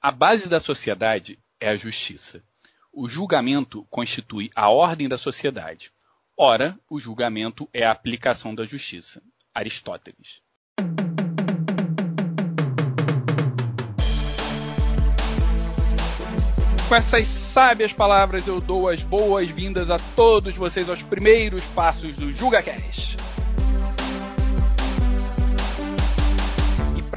A base da sociedade é a justiça. O julgamento constitui a ordem da sociedade. Ora, o julgamento é a aplicação da justiça. Aristóteles. Com essas sábias palavras, eu dou as boas-vindas a todos vocês aos primeiros passos do JugaCast.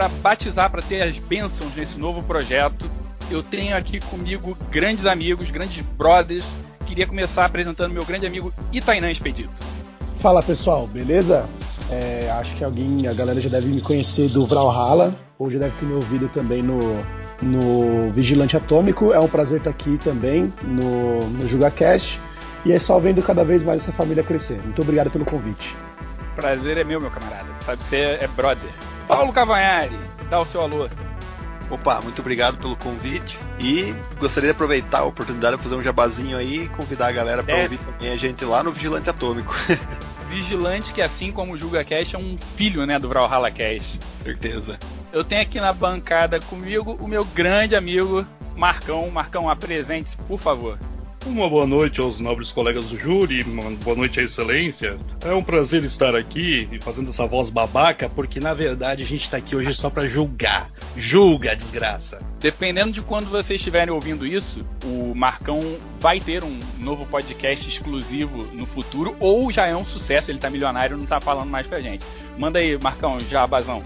Para batizar, para ter as bênçãos nesse novo projeto, eu tenho aqui comigo grandes amigos, grandes brothers. Queria começar apresentando meu grande amigo Itainã Expedito. Fala pessoal, beleza? É, acho que alguém, a galera já deve me conhecer do Brawlhalla, ou já deve ter me ouvido também no, no Vigilante Atômico. É um prazer estar aqui também no, no JugaCast. E é só vendo cada vez mais essa família crescer. Muito obrigado pelo convite. Prazer é meu, meu camarada. Sabe que você é brother. Paulo Cavanhari, dá o seu alô. Opa, muito obrigado pelo convite e gostaria de aproveitar a oportunidade de fazer um jabazinho aí e convidar a galera para é. ouvir também a gente lá no Vigilante Atômico. Vigilante que assim como o Julga Cash é um filho, né, do Brawlhalla Cash. Certeza. Eu tenho aqui na bancada comigo o meu grande amigo Marcão. Marcão, apresente-se, por favor. Uma boa noite aos nobres colegas do júri, uma boa noite à excelência. É um prazer estar aqui e fazendo essa voz babaca, porque na verdade a gente está aqui hoje só para julgar. Julga, desgraça. Dependendo de quando vocês estiverem ouvindo isso, o Marcão vai ter um novo podcast exclusivo no futuro, ou já é um sucesso, ele tá milionário e não tá falando mais pra gente. Manda aí, Marcão, já bazão.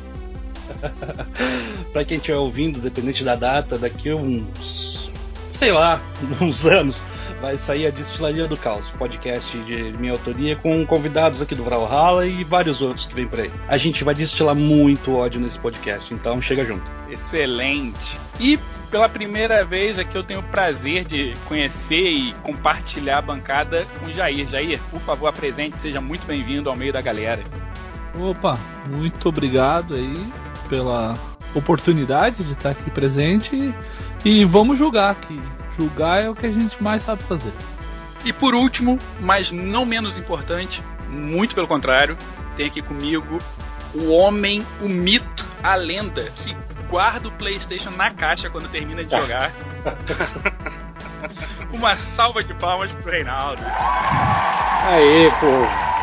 pra quem estiver ouvindo, dependente da data, daqui uns. sei lá, uns anos vai sair a Destilaria do Caos, podcast de minha autoria com convidados aqui do Valhalla e vários outros que vem por aí. A gente vai destilar muito ódio nesse podcast, então chega junto. Excelente. E pela primeira vez aqui eu tenho o prazer de conhecer e compartilhar a bancada com o Jair. Jair, por favor, apresente, seja muito bem-vindo ao meio da galera. Opa, muito obrigado aí pela oportunidade de estar aqui presente e vamos julgar aqui Julgar é o que a gente mais sabe fazer. E por último, mas não menos importante, muito pelo contrário, tem aqui comigo o homem, o mito, a lenda que guarda o PlayStation na caixa quando termina de jogar. Uma salva de palmas pro Reinaldo. Aê, pô.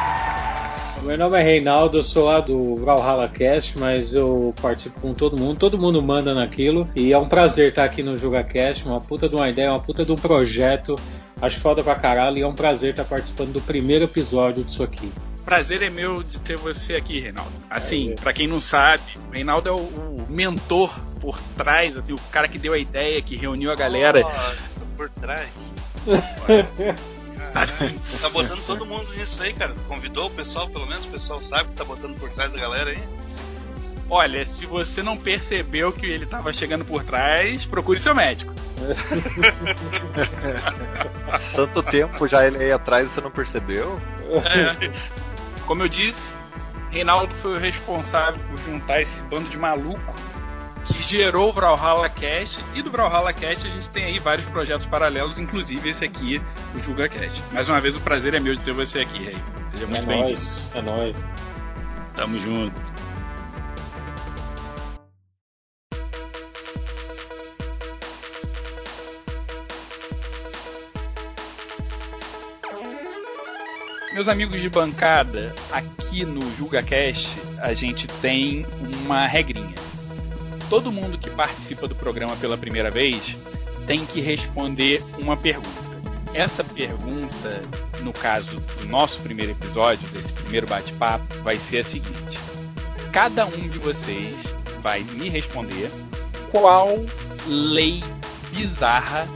Meu nome é Reinaldo, eu sou lá do Valhalla Cast, mas eu participo com todo mundo, todo mundo manda naquilo. E é um prazer estar aqui no JugaCast, uma puta de uma ideia, uma puta de um projeto. Acho foda pra caralho e é um prazer estar participando do primeiro episódio disso aqui. Prazer é meu de ter você aqui, Reinaldo. Assim, é. para quem não sabe, o Reinaldo é o, o, mentor por trás, assim, o cara que deu a ideia, que reuniu a galera. Nossa, por trás. tá botando todo mundo nisso aí, cara. Convidou o pessoal, pelo menos o pessoal sabe que tá botando por trás da galera aí. Olha, se você não percebeu que ele tava chegando por trás, procure seu médico. Tanto tempo já ele aí atrás e você não percebeu? É. Como eu disse, Reinaldo foi o responsável por juntar esse bando de maluco que gerou o Brawlhalla Cast. E do Brawlhalla Cast a gente tem aí vários projetos paralelos, inclusive esse aqui, o Julga Cast. Mais uma vez, o prazer é meu de ter você aqui, Rei. Seja muito é bem-vindo. É nóis. Tamo junto. Meus amigos de bancada, aqui no JulgaCast a gente tem uma regrinha todo mundo que participa do programa pela primeira vez tem que responder uma pergunta. Essa pergunta, no caso do nosso primeiro episódio, desse primeiro bate-papo, vai ser a seguinte: cada um de vocês vai me responder qual lei bizarra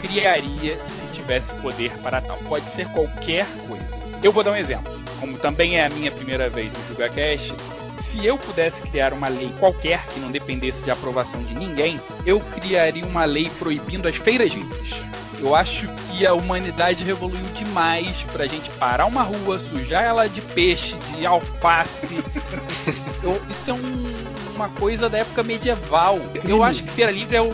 criaria se tivesse poder para tal. Pode ser qualquer coisa. Eu vou dar um exemplo. Como também é a minha primeira vez no JugaCast, se eu pudesse criar uma lei qualquer que não dependesse de aprovação de ninguém, eu criaria uma lei proibindo as feiras livres. Eu acho que a humanidade evoluiu demais pra gente parar uma rua, sujar ela de peixe, de alface. eu, isso é um, uma coisa da época medieval. Eu acho que feira livre é, o,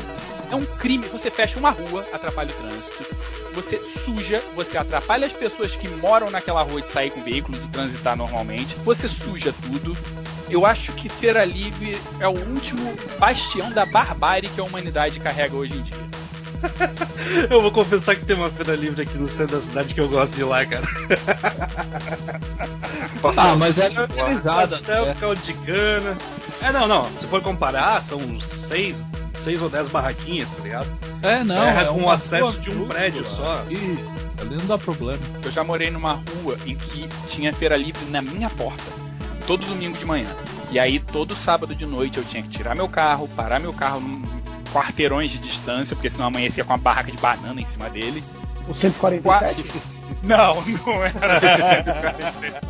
é um crime. Você fecha uma rua, atrapalha o trânsito você suja, você atrapalha as pessoas que moram naquela rua de sair com o veículo, de transitar normalmente, você suja tudo. Eu acho que Feira Livre é o último bastião da barbárie que a humanidade carrega hoje em dia. eu vou confessar que tem uma feira livre aqui no centro da cidade que eu gosto de ir lá, cara. ah, mas é organizada. Pastel, é. caldo de cana. É, não, não. Se for comparar, são uns seis, seis ou dez barraquinhas, tá ligado? É, não. É, é com acesso de um prédio só. E ali não dá problema. Eu já morei numa rua em que tinha feira livre na minha porta. Todo domingo de manhã. E aí, todo sábado de noite, eu tinha que tirar meu carro, parar meu carro num quarteirões de distância, porque senão amanhecia com uma barraca de banana em cima dele. O 147? Não, não era.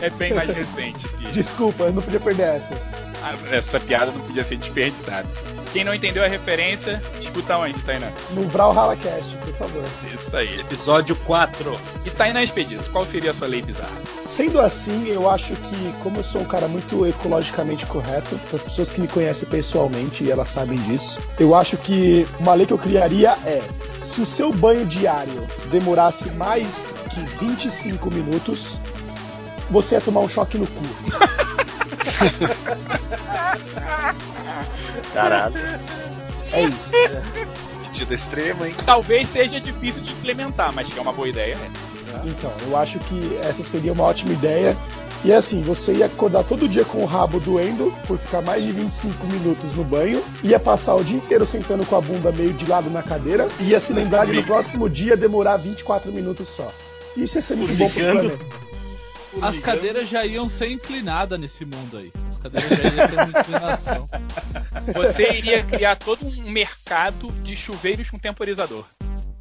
é bem mais recente. Aqui. Desculpa, eu não podia perder essa. Ah, essa piada não podia ser desperdiçada. Quem não entendeu a referência, escuta onde, Tainá? No Brawlhalla Cast, por favor. Isso aí. Episódio 4. E Tainá Expedito, qual seria a sua lei bizarra? Sendo assim, eu acho que, como eu sou um cara muito ecologicamente correto, as pessoas que me conhecem pessoalmente, e elas sabem disso, eu acho que uma lei que eu criaria é se o seu banho diário demorasse mais que 25 minutos, você ia tomar um choque no cu. Caralho. É isso. Medida extrema, hein? Talvez seja difícil de implementar, mas que é uma boa ideia. Né? Então, eu acho que essa seria uma ótima ideia. E assim, você ia acordar todo dia com o rabo doendo por ficar mais de 25 minutos no banho, ia passar o dia inteiro sentando com a bunda meio de lado na cadeira, e ia se lembrar de no próximo dia demorar 24 minutos só. Isso ia ser muito bom pro planeta. As cadeiras já iam ser inclinadas nesse mundo aí. Cadeiras já iam ter uma inclinação. Você iria criar todo um mercado de chuveiros com temporizador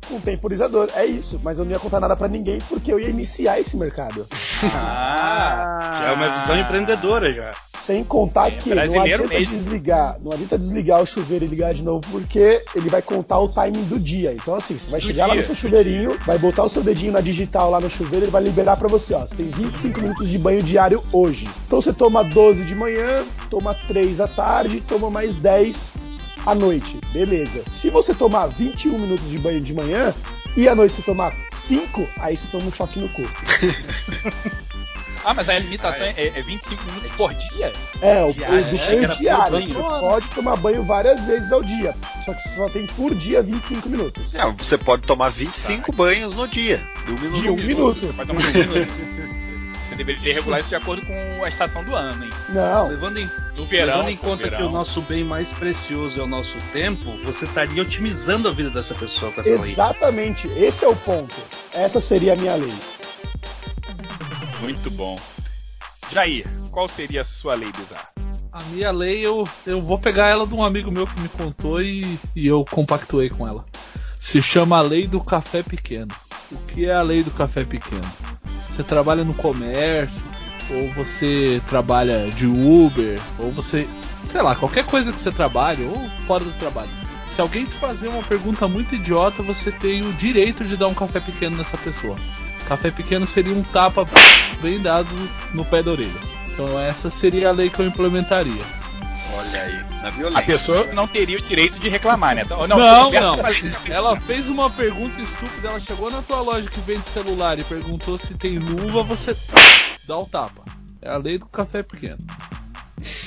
com temporizador. É isso, mas eu não ia contar nada para ninguém porque eu ia iniciar esse mercado. Ah, é uma visão empreendedora já. Sem contar é, que não adianta mesmo. desligar, não adianta desligar o chuveiro e ligar de novo porque ele vai contar o timing do dia. Então assim, você vai do chegar dia. lá no seu chuveirinho, vai botar o seu dedinho na digital lá no chuveiro, ele vai liberar para você, ó, você tem 25 minutos de banho diário hoje. Então você toma 12 de manhã, toma 3 à tarde, toma mais 10 à noite, beleza. Se você tomar 21 minutos de banho de manhã e à noite você tomar 5, aí você toma um choque no corpo. Ah, mas a limitação é, é 25 minutos por dia? É, o, diário, do banho é, diário. Banho. Você pode tomar banho várias vezes ao dia. Só que você só tem por dia 25 minutos. É, você pode tomar 25 tá. banhos no dia. De um minuto. De um minuto. Você pode tomar um minuto. Você deveria ter regular isso de acordo com a estação do ano, hein? Não. Levando em, no verão, levando em conta verão. que o nosso bem mais precioso é o nosso tempo, você estaria otimizando a vida dessa pessoa com essa Exatamente. lei. Exatamente. Esse é o ponto. Essa seria a minha lei. Muito bom. Jair, qual seria a sua lei bizarra? A minha lei, eu, eu vou pegar ela de um amigo meu que me contou e, e eu compactuei com ela. Se chama a Lei do Café Pequeno. O que é a Lei do Café Pequeno? Você trabalha no comércio, ou você trabalha de Uber, ou você, sei lá, qualquer coisa que você trabalhe, ou fora do trabalho. Se alguém te fazer uma pergunta muito idiota, você tem o direito de dar um café pequeno nessa pessoa. Café pequeno seria um tapa bem dado no pé da orelha. Então essa seria a lei que eu implementaria. Olha aí, na violência. A pessoa não teria o direito de reclamar, né? Não, não. não. Ela fez uma pergunta estúpida, ela chegou na tua loja que vende celular e perguntou se tem luva, você dá o tapa. É a lei do café pequeno.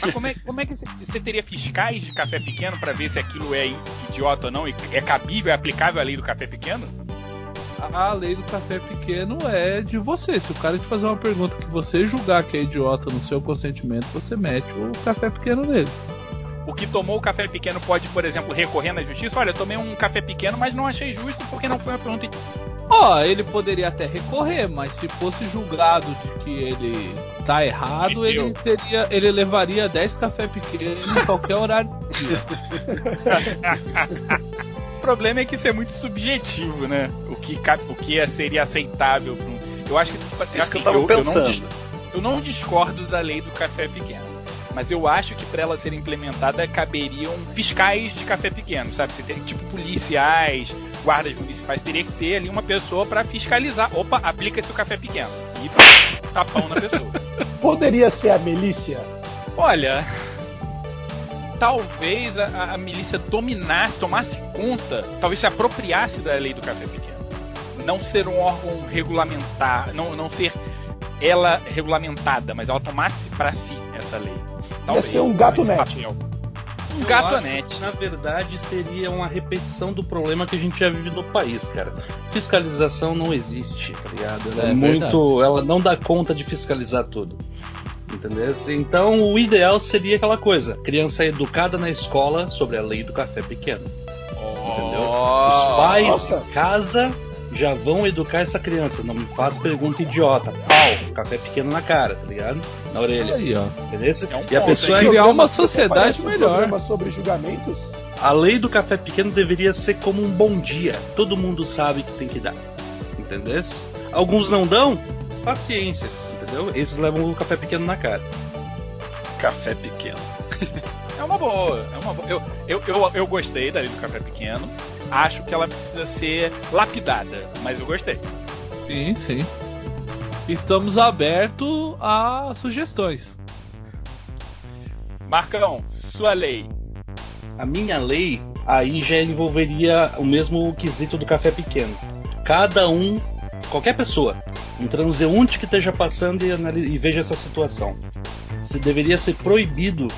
Mas como é, como é que você teria fiscais de café pequeno para ver se aquilo é idiota ou não? É cabível, é aplicável a lei do café pequeno? A lei do café pequeno é de você. Se o cara te fazer uma pergunta que você julgar que é idiota no seu consentimento, você mete o café pequeno nele. O que tomou o café pequeno pode, por exemplo, recorrer na justiça? Olha, eu tomei um café pequeno, mas não achei justo porque não foi uma pergunta. Ó, oh, ele poderia até recorrer, mas se fosse julgado de que ele tá errado, ele teria, ele levaria 10 café pequenos em qualquer horário do dia. o problema é que isso é muito subjetivo, né? O que, o que seria aceitável um. Eu acho que. Isso assim, que eu, tava eu, pensando. Eu não, eu não discordo da lei do café pequeno. Mas eu acho que para ela ser implementada caberiam fiscais de café pequeno, sabe? Você tem tipo policiais, guardas municipais, teria que ter ali uma pessoa para fiscalizar. Opa, aplica-se o café pequeno. E tapão na pessoa. Poderia ser a milícia? Olha, talvez a, a, milícia dominasse, tomasse conta, talvez se apropriasse da lei do café pequeno. Não ser um órgão regulamentar, não, não ser ela regulamentada, mas ela tomasse para si essa lei. Ia ser um gato net. papel. Um Eu gato acho net. Na verdade, seria uma repetição do problema que a gente já vive no país, cara. Fiscalização não existe, tá ligado? Ela é, É muito. Ela não dá conta de fiscalizar tudo. Entendeu? Então, o ideal seria aquela coisa: criança educada na escola sobre a lei do café pequeno. Entendeu? Os pais Nossa. em casa já vão educar essa criança. Não me faz pergunta idiota. Pau, café pequeno na cara, tá ligado? Na orelha. Aí, ó. Entendeu? É um e a pessoa hein? criar uma sociedade um melhor. programa sobre julgamentos. A lei do café pequeno deveria ser como um bom dia. Todo mundo sabe que tem que dar. Entendeu? Alguns não dão, paciência. Entendeu? Esses levam o café pequeno na cara. Café pequeno. É uma boa, é uma boa. Eu, eu, eu, eu gostei da lei do café pequeno. Acho que ela precisa ser lapidada, mas eu gostei. Sim, sim. Estamos abertos a sugestões. Marcão, sua lei. A minha lei aí já envolveria o mesmo quesito do café pequeno. Cada um, qualquer pessoa, um transeunte que esteja passando e, analise- e veja essa situação. Se deveria ser proibido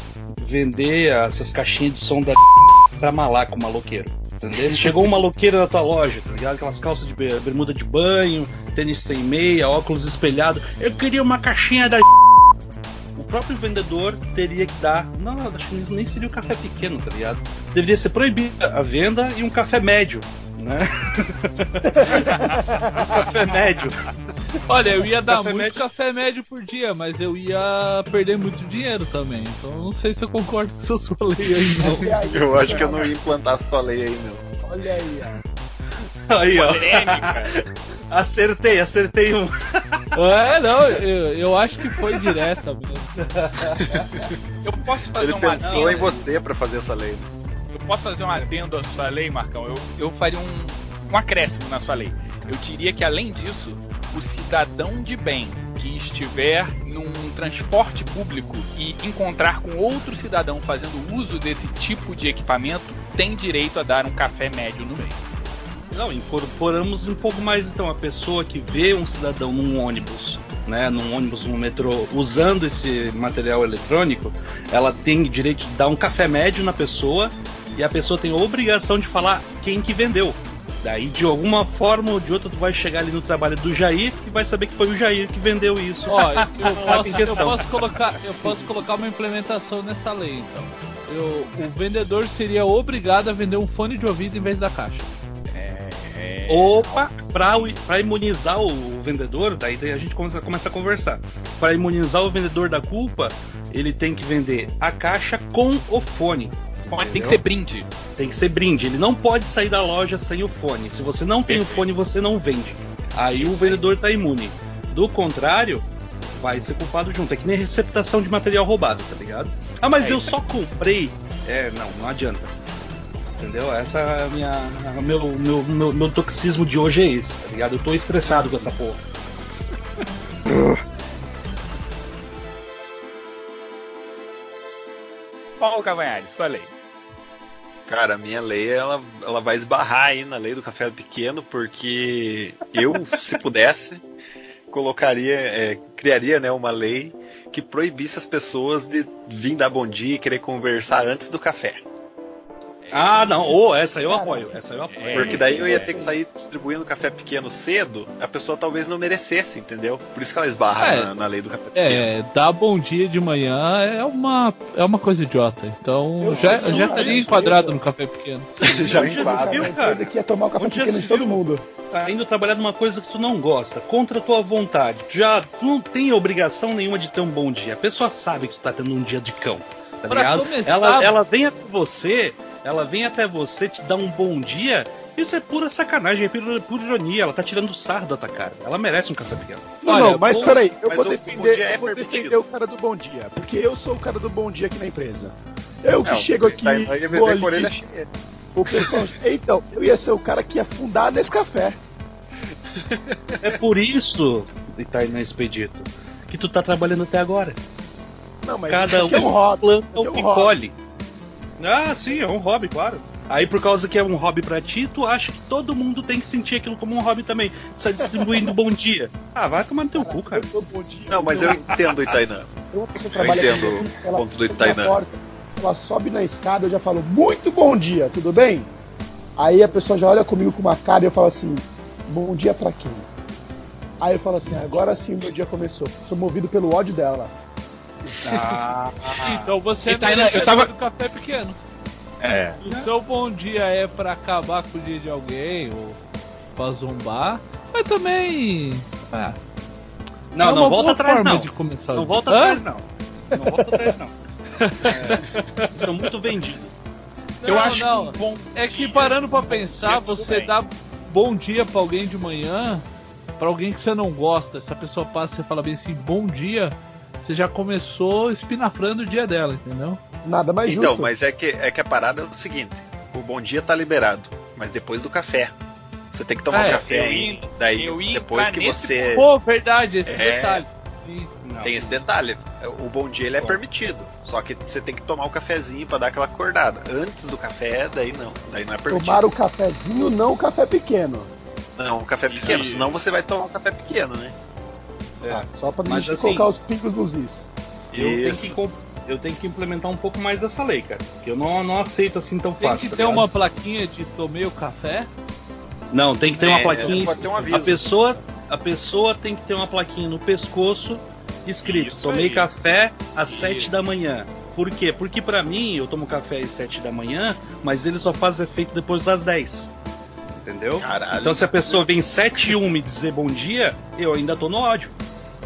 vender essas caixinhas de som da pra malaco maloqueiro. Entendeu? Chegou um maloqueiro na tua loja, tá ligado? Aquelas calças de be- bermuda de banho, tênis sem meia, óculos espelhados. Eu queria uma caixinha da o próprio vendedor teria que dar. Não, acho que nem seria o café pequeno, tá ligado? Deveria ser proibida a venda e um café médio, né? café médio. Olha, eu ia dar Café muito médio. café médio por dia, mas eu ia perder muito dinheiro também. Então não sei se eu concordo com essa sua lei aí, não. Aí, Eu acho que eu não ia implantar essa tua lei aí, não. Olha aí, ó. Aí, ó. Acertei, acertei um. É, não, eu, eu acho que foi direta mesmo. Eu posso fazer Ele um pensou em você pra fazer essa lei. Eu posso fazer um adendo à sua lei, Marcão? Eu, eu faria um, um acréscimo na sua lei. Eu diria que além disso, o cidadão de bem que estiver num transporte público e encontrar com outro cidadão fazendo uso desse tipo de equipamento tem direito a dar um café médio no meio. Não, incorporamos um pouco mais então a pessoa que vê um cidadão num ônibus, né, num ônibus, num metrô, usando esse material eletrônico, ela tem direito de dar um café médio na pessoa e a pessoa tem a obrigação de falar quem que vendeu. Daí, de alguma forma ou de outra, tu vai chegar ali no trabalho do Jair e vai saber que foi o Jair que vendeu isso. Ó, eu Tá posso, eu posso colocar, eu posso colocar uma implementação nessa lei, então. Eu- o vendedor seria obrigado a vender um fone de ouvido em vez da caixa. É... Opa, pra, o- pra imunizar o vendedor, daí a gente começa, começa a conversar. Pra imunizar o vendedor da culpa, ele tem que vender a caixa com o fone. Fone tem que entendeu? ser brinde. Tem que ser brinde. Ele não pode sair da loja sem o fone. Se você não tem o fone, você não vende. Aí o vendedor tá imune. Do contrário, vai ser culpado junto. É que nem receptação de material roubado, tá ligado? Ah, mas É eu isso só comprei. É, não, não adianta. Entendeu? Essa é a minha. a meu, meu, meu, meu toxismo de hoje é esse, tá ligado? Eu tô estressado com essa porra. Paulo Cavanhares, sua lei. Cara, a minha lei ela, ela vai esbarrar aí na lei do café pequeno, porque eu, se pudesse, colocaria, é, criaria né, uma lei que proibisse as pessoas de vir dar bom dia e querer conversar antes do café. Ah, não. Ô, essa eu apoio. Essa eu apoio. É, Porque daí eu ia é. ter que sair distribuindo café pequeno cedo, a pessoa talvez não merecesse, entendeu? Por isso que ela esbarra É. na, na lei do café pequeno. É, dar bom dia de manhã é uma, é uma coisa idiota. Então Eu já, já estaria enquadrado no café pequeno. Já se viu, cara? coisa que ia tomar o café Onde pequeno de todo viu? mundo. tá indo trabalhar numa coisa que tu não gosta, contra a tua vontade. Já tu não tem obrigação nenhuma de ter um bom dia. A pessoa sabe que tu tá tendo um dia de cão. Tá Pra ligado? começar- Ela, ela vem até você, ela vem até você, te dá um bom dia. Isso é pura sacanagem, é pura, pura ironia. Ela tá tirando sarro da tua cara. Ela merece um café pequeno. Não, Olha, não, mas bom- peraí, eu mas vou defender, é eu vou permitido. defender o cara do bom dia, porque eu sou o cara do bom dia aqui na empresa. Eu que Não, chego aqui, tá, vou ali, o pessoal, então, eu ia ser o cara que ia fundar nesse café. É por isso, Itaina Expedito, que tu tá trabalhando até agora. Não, mas Cada é um um hobby. planta é um que colhe. Ah, sim, é um hobby, claro. Aí por causa que é um hobby pra ti, tu acha que todo mundo tem que sentir aquilo como um hobby também. Você tá distribuindo bom dia. Ah, vai tomar no teu cu, cara. Eu dia. Não, mas eu entendo, Itainan. Eu trabalha entendo o ela ponto do Itainan. porta, Ela sobe na escada, eu já falo, muito bom dia, tudo bem? Aí a pessoa já olha comigo com uma cara e eu falo assim, bom dia pra quem? Aí eu falo assim, agora sim meu dia começou. Sou movido pelo ódio dela. Então você é tá, merecedor eu tava- do café pequeno. É. Se o seu bom dia é pra acabar com o dia de alguém ou pra zombar, mas também. Ah, Não, é não volta atrás forma não. De começar Não volta atrás não. Não volta atrás não. É, são muito vendidos. Eu Não, acho não. que um bom É que dia- parando pra pensar, tudo você bem. dá bom dia pra alguém de manhã, pra alguém que você não gosta. Se a pessoa passa e você fala bem assim, bom dia, você já começou espinafrando o dia dela, entendeu? Nada mais Então, justo. mas é que, é que a parada é o seguinte: o bom dia tá liberado, mas depois do café. Você tem que tomar É, um café eu aí, daí depois que você. Pô, verdade, esse É. detalhe. Não. Tem esse detalhe. O bom dia ele é permitido. Só que você tem que tomar o cafezinho pra dar aquela acordada. Antes do café, daí não. Daí não é permitido. Tomar o cafezinho, não o café pequeno. Não, um café pequeno, Isso. senão você vai tomar um café pequeno, né? É. Ah, só pra Mas gente assim- colocar os pingos nos is. Eu tenho, que, eu tenho que implementar um pouco mais dessa lei, cara. Que eu não, não aceito assim tão Tem fácil. que tá ter ligado? uma plaquinha de tomei o café. Não, tem que ter uma É, plaquinha. um a pessoa, a pessoa tem que ter uma plaquinha no pescoço escrito: Isso Tomei aí. café às Isso. 7 da manhã. Por quê? Porque pra mim eu tomo café às 7 da manhã, mas ele só faz efeito depois das 10. Entendeu? Caralho. Então se a pessoa vem 7 e 1 me dizer bom dia, eu ainda tô no ódio.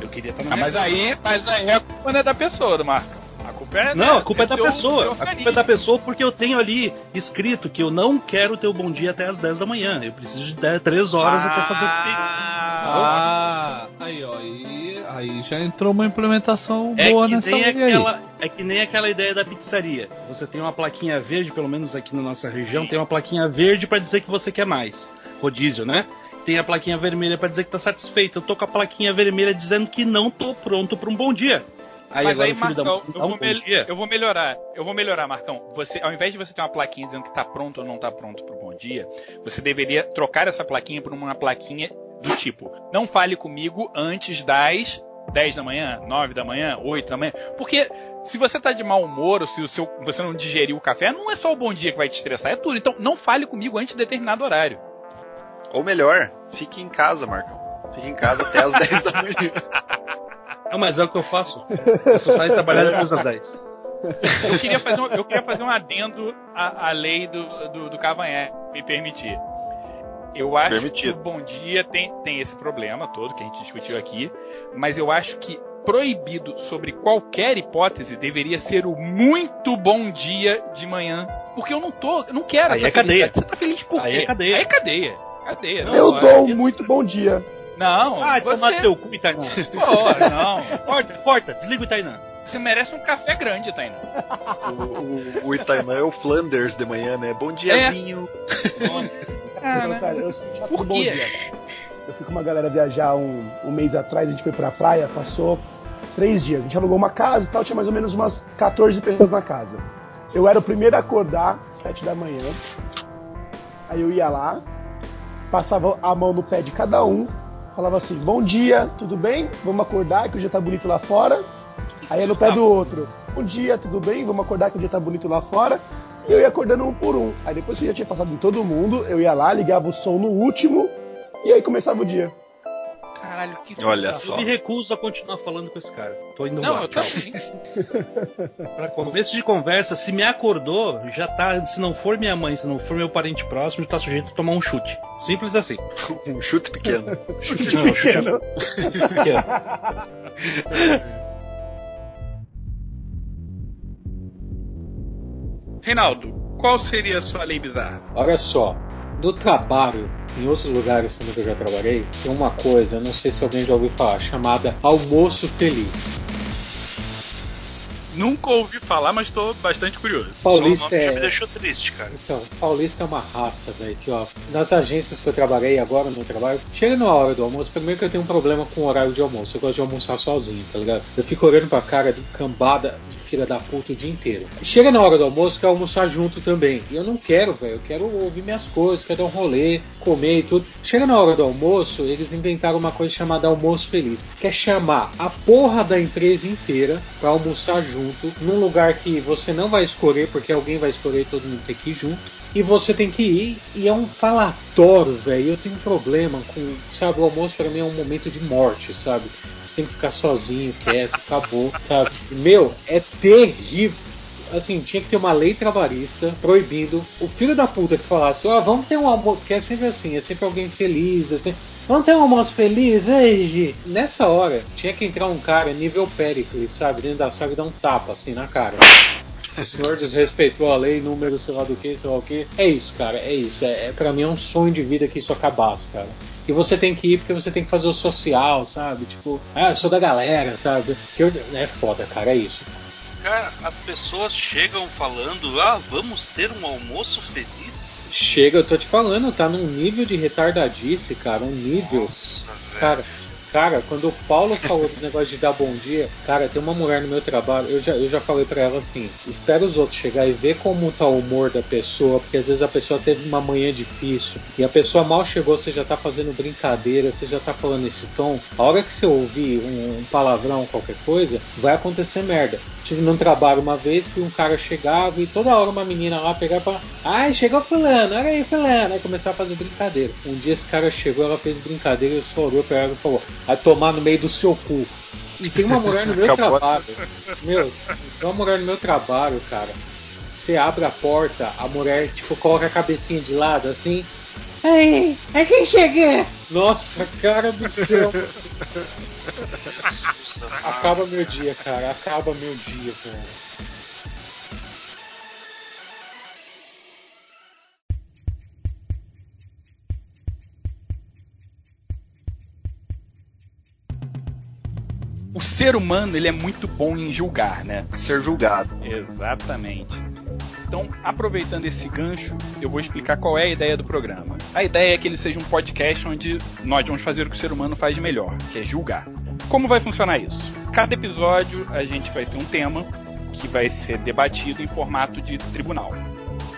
Eu queria estar na Ah, mas casa. aí, mas aí a culpa não é da pessoa, do Marco. A culpa é Não, a culpa é da seu- pessoa. A culpa é da pessoa porque eu tenho ali escrito que eu não quero ter o bom dia até as 10 da manhã. Eu preciso de 10, 3 horas até fazer. Ah, aí ó, aí, aí já entrou uma implementação É boa nessa aquela, é que nem aquela ideia da pizzaria. Você tem uma plaquinha verde, pelo menos aqui na nossa região, tem uma plaquinha verde pra dizer que você quer mais. Rodízio, né? Tem a plaquinha vermelha pra dizer que tá satisfeito. Eu tô com a plaquinha vermelha dizendo que não tô pronto pra um bom dia. Aí Mas agora aí, o filho da Marcão, eu um vou, bom mel- dia. eu vou melhorar. Eu vou melhorar, Marcão. Você, ao invés de você ter uma plaquinha dizendo que tá pronto ou não tá pronto pro bom dia, você deveria trocar essa plaquinha por uma plaquinha do tipo: não fale comigo antes das 10 da manhã, 9 da manhã, 8 da manhã. Porque se você tá de mau humor ou se o seu, você não digeriu o café, não é só o bom dia que vai te estressar, é tudo. Então não fale comigo antes de determinado horário. Ou melhor, fique em casa, Marcão. Fique em casa até as 10 da manhã. Não, mas é o que eu faço. Eu só saio trabalhar depois das 10. Eu queria fazer um, eu queria fazer um adendo à, à lei do, do, do Cavanhaque, me permitir. Eu acho Permitido. que o Bom Dia tem, tem esse problema todo que a gente discutiu aqui, mas eu acho que proibido sobre qualquer hipótese deveria ser o muito bom dia de manhã. Porque eu não tô, eu não quero Aí essa é cadeia. Você tá feliz por Aí quê? é cadeia. Aí é cadeia. Cadeia. Não, Eu é- dou um muito bom dia. Não, Ah, tomar você, teu cu, Itainan. Pô, não. Corta, corta, desliga o Itainan. Você merece um café grande, Tainá. O, o, o Itainan é o Flanders de manhã, né? Bom diazinho. Ah, né? sério, eu Por quê? dia. Eu fui com uma galera viajar um, um mês atrás, a gente foi pra praia, passou três dias. A gente alugou uma casa e tal, tinha mais ou menos umas 14 pessoas na casa. Eu era o primeiro a acordar, sete da manhã. Aí eu ia lá, passava a mão no pé de cada um, falava assim: Bom dia, tudo bem? Vamos acordar que o dia tá bonito lá fora. Aí ia no pé do outro: Bom dia, tudo bem? Vamos acordar que o dia tá bonito lá fora. E eu ia acordando um por um. Aí depois que eu já tinha passado em todo mundo, eu ia lá, ligava o som no último e aí começava o dia. Caralho, que Olha foda. só. Eu me recuso a continuar falando com esse cara. Tô indo Não, lá. eu tchau. também. Pra começo de conversa, se me acordou, já tá. Se não for minha mãe, se não for meu parente próximo, tá sujeito a tomar um chute. Simples assim. Um chute pequeno. Chute Não, pequeno. Pequeno. Reinaldo, qual seria a sua lei bizarra? Olha só, do trabalho, em outros lugares também que eu já trabalhei, tem uma coisa, não sei se alguém já ouviu falar, chamada almoço feliz. Nunca ouvi falar, mas estou bastante curioso. Paulista Já me é. deixou triste, cara. Então, paulista é uma raça, velho, que ó, nas agências que eu trabalhei agora no meu trabalho, chega na hora do almoço, primeiro que eu tenho um problema com o horário de almoço, eu gosto de almoçar sozinho, tá ligado? Eu fico olhando pra cara de cambada de filha da puta o dia inteiro. Chega na hora do almoço, quer almoçar junto também. E eu não quero, velho. Eu quero ouvir minhas coisas, quero dar um rolê, comer e tudo. Chega na hora do almoço, eles inventaram uma coisa chamada almoço feliz. Que é chamar a porra da empresa inteira pra almoçar junto, num lugar que você não vai escolher, porque alguém vai escolher e todo mundo tem que ir junto e você tem que ir e é um falatório, velho. Eu tenho um problema com, sabe, o almoço para mim é um momento de morte, sabe? Você tem que ficar sozinho, quieto, acabou, sabe? Meu, é terrível. Assim, tinha que ter uma lei trabalhista proibindo o filho da puta que falasse, ó, vamos ter um almoço, porque é sempre assim, é sempre alguém feliz, sempre... Vamos ter um almoço feliz hoje? Nessa hora, tinha que entrar um cara nível Pericles, sabe? Dentro da sala e dar um tapa assim na cara. O senhor desrespeitou a lei, número, sei lá do que, sei lá o que. É isso, cara, é isso. É, é, pra mim é um sonho de vida que isso acabasse, cara. E você tem que ir porque você tem que fazer o social, sabe? Tipo, ah, eu sou da galera, sabe? Que eu, é foda, cara, é isso. Cara, as pessoas chegam falando, ah, vamos ter um almoço feliz. Chega, eu tô te falando, tá num nível de retardadice, cara, um nível. Nossa, cara, velho. Cara, quando o Paulo falou do negócio de dar bom dia, cara, tem uma mulher no meu trabalho, eu já, eu já falei pra ela assim: espera os outros chegar e ver como tá o humor da pessoa, porque às vezes a pessoa teve uma manhã difícil e a pessoa mal chegou, você já tá fazendo brincadeira, você já tá falando esse tom. A hora que você ouvir um, um palavrão, qualquer coisa, vai acontecer merda. Tive num trabalho uma vez que um cara chegava e toda hora uma menina lá pegava e falava: Ai, chegou fulano, olha aí, fulano. Aí começava a fazer brincadeira. Um dia esse cara chegou, ela fez brincadeira, eu só olhou pra ela e falou: Vai tomar no meio do seu cu. E tem uma mulher no meu Acabou. trabalho. Meu, tem uma mulher no meu trabalho, cara. Você abre a porta, a mulher, tipo, coloca a cabecinha de lado assim. Aí, é quem chega? Nossa, cara do céu. Acaba meu dia, cara. Acaba meu dia, cara. O ser humano ele é muito bom em julgar, né? Ser julgado. Exatamente. Então, aproveitando esse gancho, eu vou explicar qual é a ideia do programa. A ideia é que ele seja um podcast onde nós vamos fazer o que o ser humano faz de melhor, que é julgar. Como vai funcionar isso? Cada episódio a gente vai ter um tema que vai ser debatido em formato de tribunal.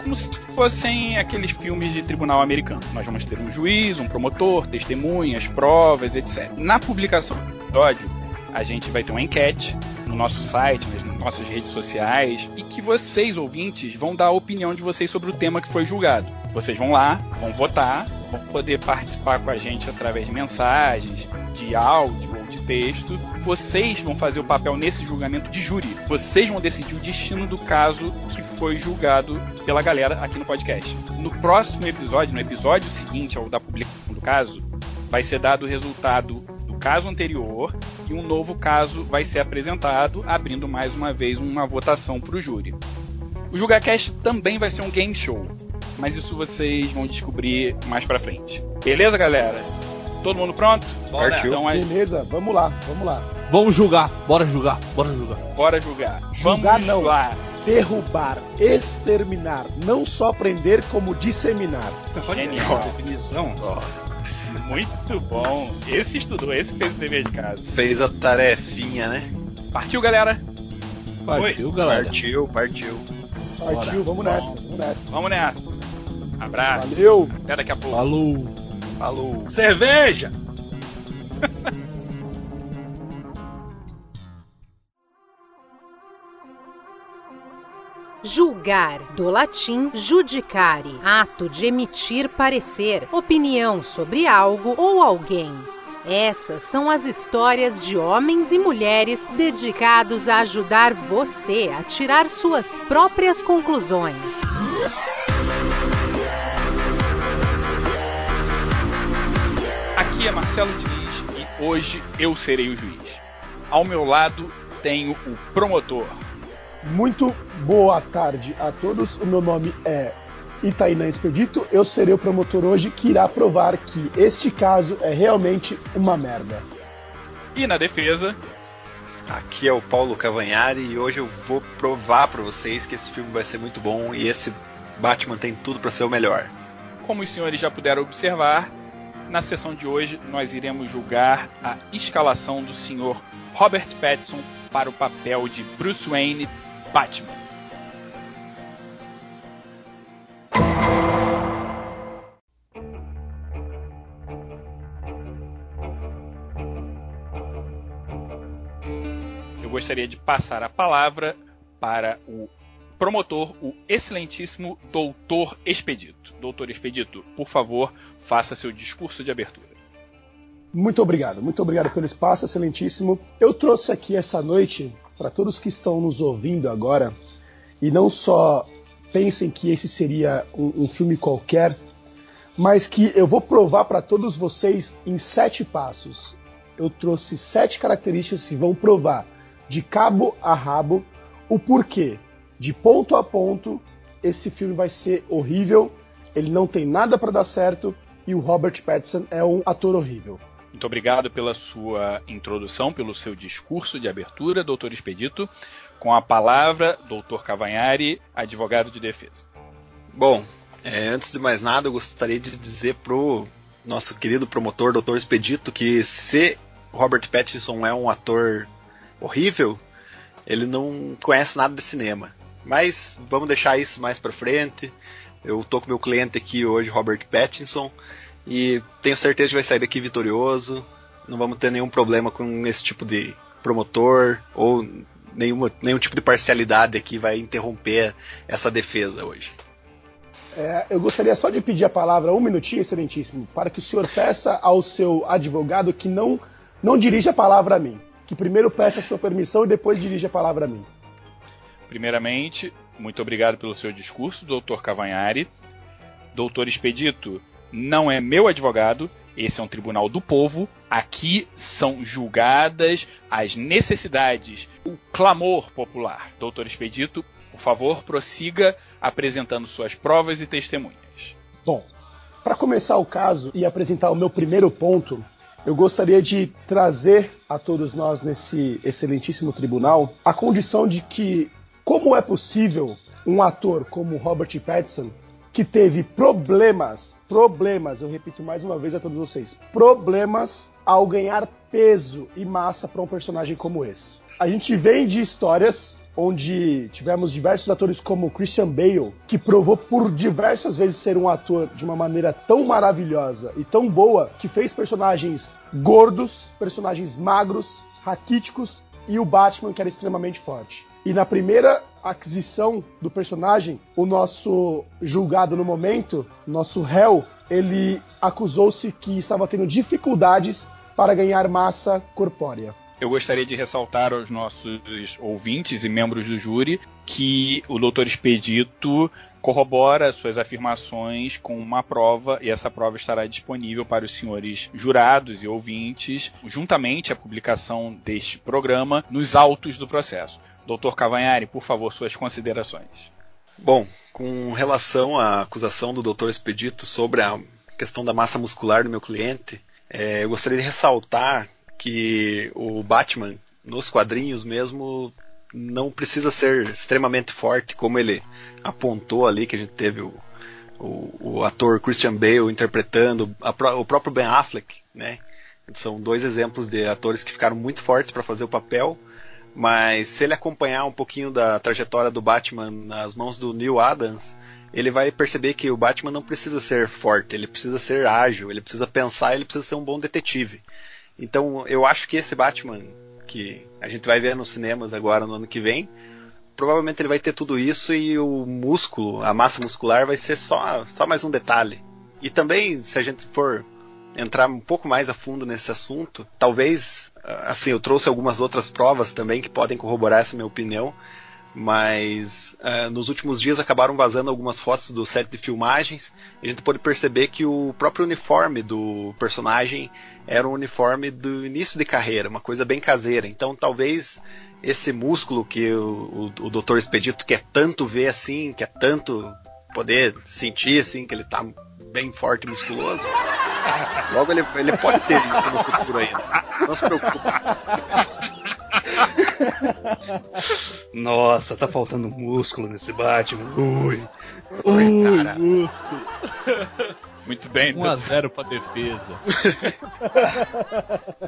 Como se fossem aqueles filmes de tribunal americano. Nós vamos ter um juiz, um promotor, testemunhas, provas, etc. Na publicação do episódio, a gente vai ter uma enquete no nosso site, nas nossas redes sociais, e que vocês, ouvintes, vão dar a opinião de vocês sobre o tema que foi julgado. Vocês vão lá, vão votar, vão poder participar com a gente através de mensagens, de áudio ou de texto. Vocês vão fazer o papel nesse julgamento de júri. Vocês vão decidir o destino do caso que foi julgado pela galera aqui no podcast. No próximo episódio, no episódio seguinte ao da publicação do caso, vai ser dado o resultado do caso anterior e um novo caso vai ser apresentado, abrindo mais uma vez uma votação para o júri. O JugaCast também vai ser um game show, mas isso vocês vão descobrir mais pra frente. Beleza, galera? Todo mundo pronto? Partiu. Então, aí, Beleza, vamos lá, vamos lá. Vamos julgar, bora julgar, bora julgar. bora julgar. Julgar Vamos não. lá. Derrubar, exterminar, não só prender como disseminar. Genial. definição. Muito bom. Esse estudou, esse fez o dever de casa. Fez a tarefinha, né? Partiu, galera? Partiu, galera. Partiu, partiu. Partiu, vamos nessa, vamos nessa. Vamos nessa. Abraço. Valeu! Até daqui a pouco. Falou. Falou. Cerveja! Julgar, do latim judicare, ato de emitir parecer, opinião sobre algo ou alguém. Essas são as histórias de homens e mulheres dedicados a ajudar você a tirar suas próprias conclusões. Aqui é Marcelo Diniz e hoje eu serei o juiz. Ao meu lado tenho o promotor. Muito boa tarde a todos. O meu nome é Itainã Expedito. Eu serei o promotor hoje que irá provar que este caso é realmente uma merda. E na defesa, Aqui é o Paulo Cavanhari e hoje eu vou provar pra vocês que esse filme vai ser muito bom e esse Batman tem tudo pra ser o melhor. como os senhores já puderam observar, na sessão de hoje nós iremos julgar a escalação do senhor Robert Pattinson para o papel de Bruce Wayne Batman. Eu gostaria de passar a palavra para o promotor, o excelentíssimo Doutor Expedito. Doutor Expedito, por favor, faça seu discurso de abertura. Muito obrigado, muito obrigado pelo espaço, excelentíssimo. Eu trouxe aqui essa noite para todos que estão nos ouvindo agora e não só pensem que esse seria um, um filme qualquer, mas que eu vou provar para todos vocês em sete passos. Eu trouxe sete características que vão provar de cabo a rabo o porquê, de ponto a ponto, esse filme vai ser horrível, ele não tem nada para dar certo e o Robert Pattinson é um ator horrível. Muito obrigado pela sua introdução, pelo seu discurso de abertura, doutor Expedito. Com a palavra, doutor Cavanhari, advogado de defesa. Bom, é, antes de mais nada, eu gostaria de dizer pro nosso querido promotor, doutor Expedito, que se Robert Pattinson é um ator horrível, ele não conhece nada de cinema. Mas vamos deixar isso mais para frente. Eu tô com meu cliente aqui hoje, Robert Pattinson, e tenho certeza que vai sair daqui vitorioso. Não vamos ter nenhum problema com esse tipo de promotor ou nenhuma, nenhum tipo de parcialidade que vai interromper essa defesa hoje. É, eu gostaria só de pedir a palavra um minutinho, excelentíssimo, para que o senhor peça ao seu advogado que não, não dirija a palavra a mim. Que primeiro peça a sua permissão e depois dirija a palavra a mim. Primeiramente, muito obrigado pelo seu discurso, doutor Cavanhari. Doutor Expedito, não é meu advogado, esse é um tribunal do povo. Aqui são julgadas as necessidades, o clamor popular. Doutor Expedito, por favor, prossiga apresentando suas provas e testemunhas. Bom, para começar o caso e apresentar o meu primeiro ponto, eu gostaria de trazer a todos nós nesse excelentíssimo tribunal a condição de que como é possível um ator como Robert Pattinson que teve problemas, problemas, eu repito mais uma vez a todos vocês, problemas ao ganhar peso e massa para um personagem como esse. A gente vem de histórias onde tivemos diversos atores como Christian Bale, que provou por diversas vezes ser um ator de uma maneira tão maravilhosa e tão boa que fez personagens gordos, personagens magros, raquíticos e o Batman que era extremamente forte. E na primeira aquisição do personagem, o nosso julgado no momento, nosso réu, ele acusou-se que estava tendo dificuldades para ganhar massa corpórea. Eu gostaria de ressaltar aos nossos ouvintes e membros do júri que o Dr. Expedito corrobora suas afirmações com uma prova e essa prova estará disponível para os senhores jurados e ouvintes, juntamente à publicação deste programa, nos autos do processo. Doutor Cavanhari, por favor, suas considerações. Bom, com relação à acusação do Dr. Expedito sobre a questão da massa muscular do meu cliente, é, eu gostaria de ressaltar que o Batman, nos quadrinhos mesmo, não precisa ser extremamente forte, como ele apontou ali, que a gente teve o, o, o ator Christian Bale interpretando, a, o próprio Ben Affleck, né? São dois exemplos de atores que ficaram muito fortes para fazer o papel, mas se ele acompanhar um pouquinho da trajetória do Batman nas mãos do Neil Adams, ele vai perceber que o Batman não precisa ser forte, ele precisa ser ágil, ele precisa pensar, ele precisa ser um bom detetive. Então eu acho que esse Batman que a gente vai ver nos cinemas agora no ano que vem, provavelmente ele vai ter tudo isso e o músculo, a massa muscular vai ser só, só mais um detalhe. E também, se a gente for entrar um pouco mais a fundo nesse assunto, talvez, assim, eu trouxe algumas outras provas também que podem corroborar essa minha opinião, mas uh, nos últimos dias acabaram vazando algumas fotos do set de filmagens. A gente pode perceber que o próprio uniforme do personagem era um uniforme do início de carreira, uma coisa bem caseira. Então talvez esse músculo que o, o, o Dr. Expedito quer tanto ver assim, quer tanto poder sentir assim, que ele está bem forte e musculoso. Logo ele, ele pode ter isso no futuro ainda. Não se preocupe. Nossa, tá faltando músculo nesse Batman. Ui. Ui, músculo. Muito bem. 1 a 0 pra defesa.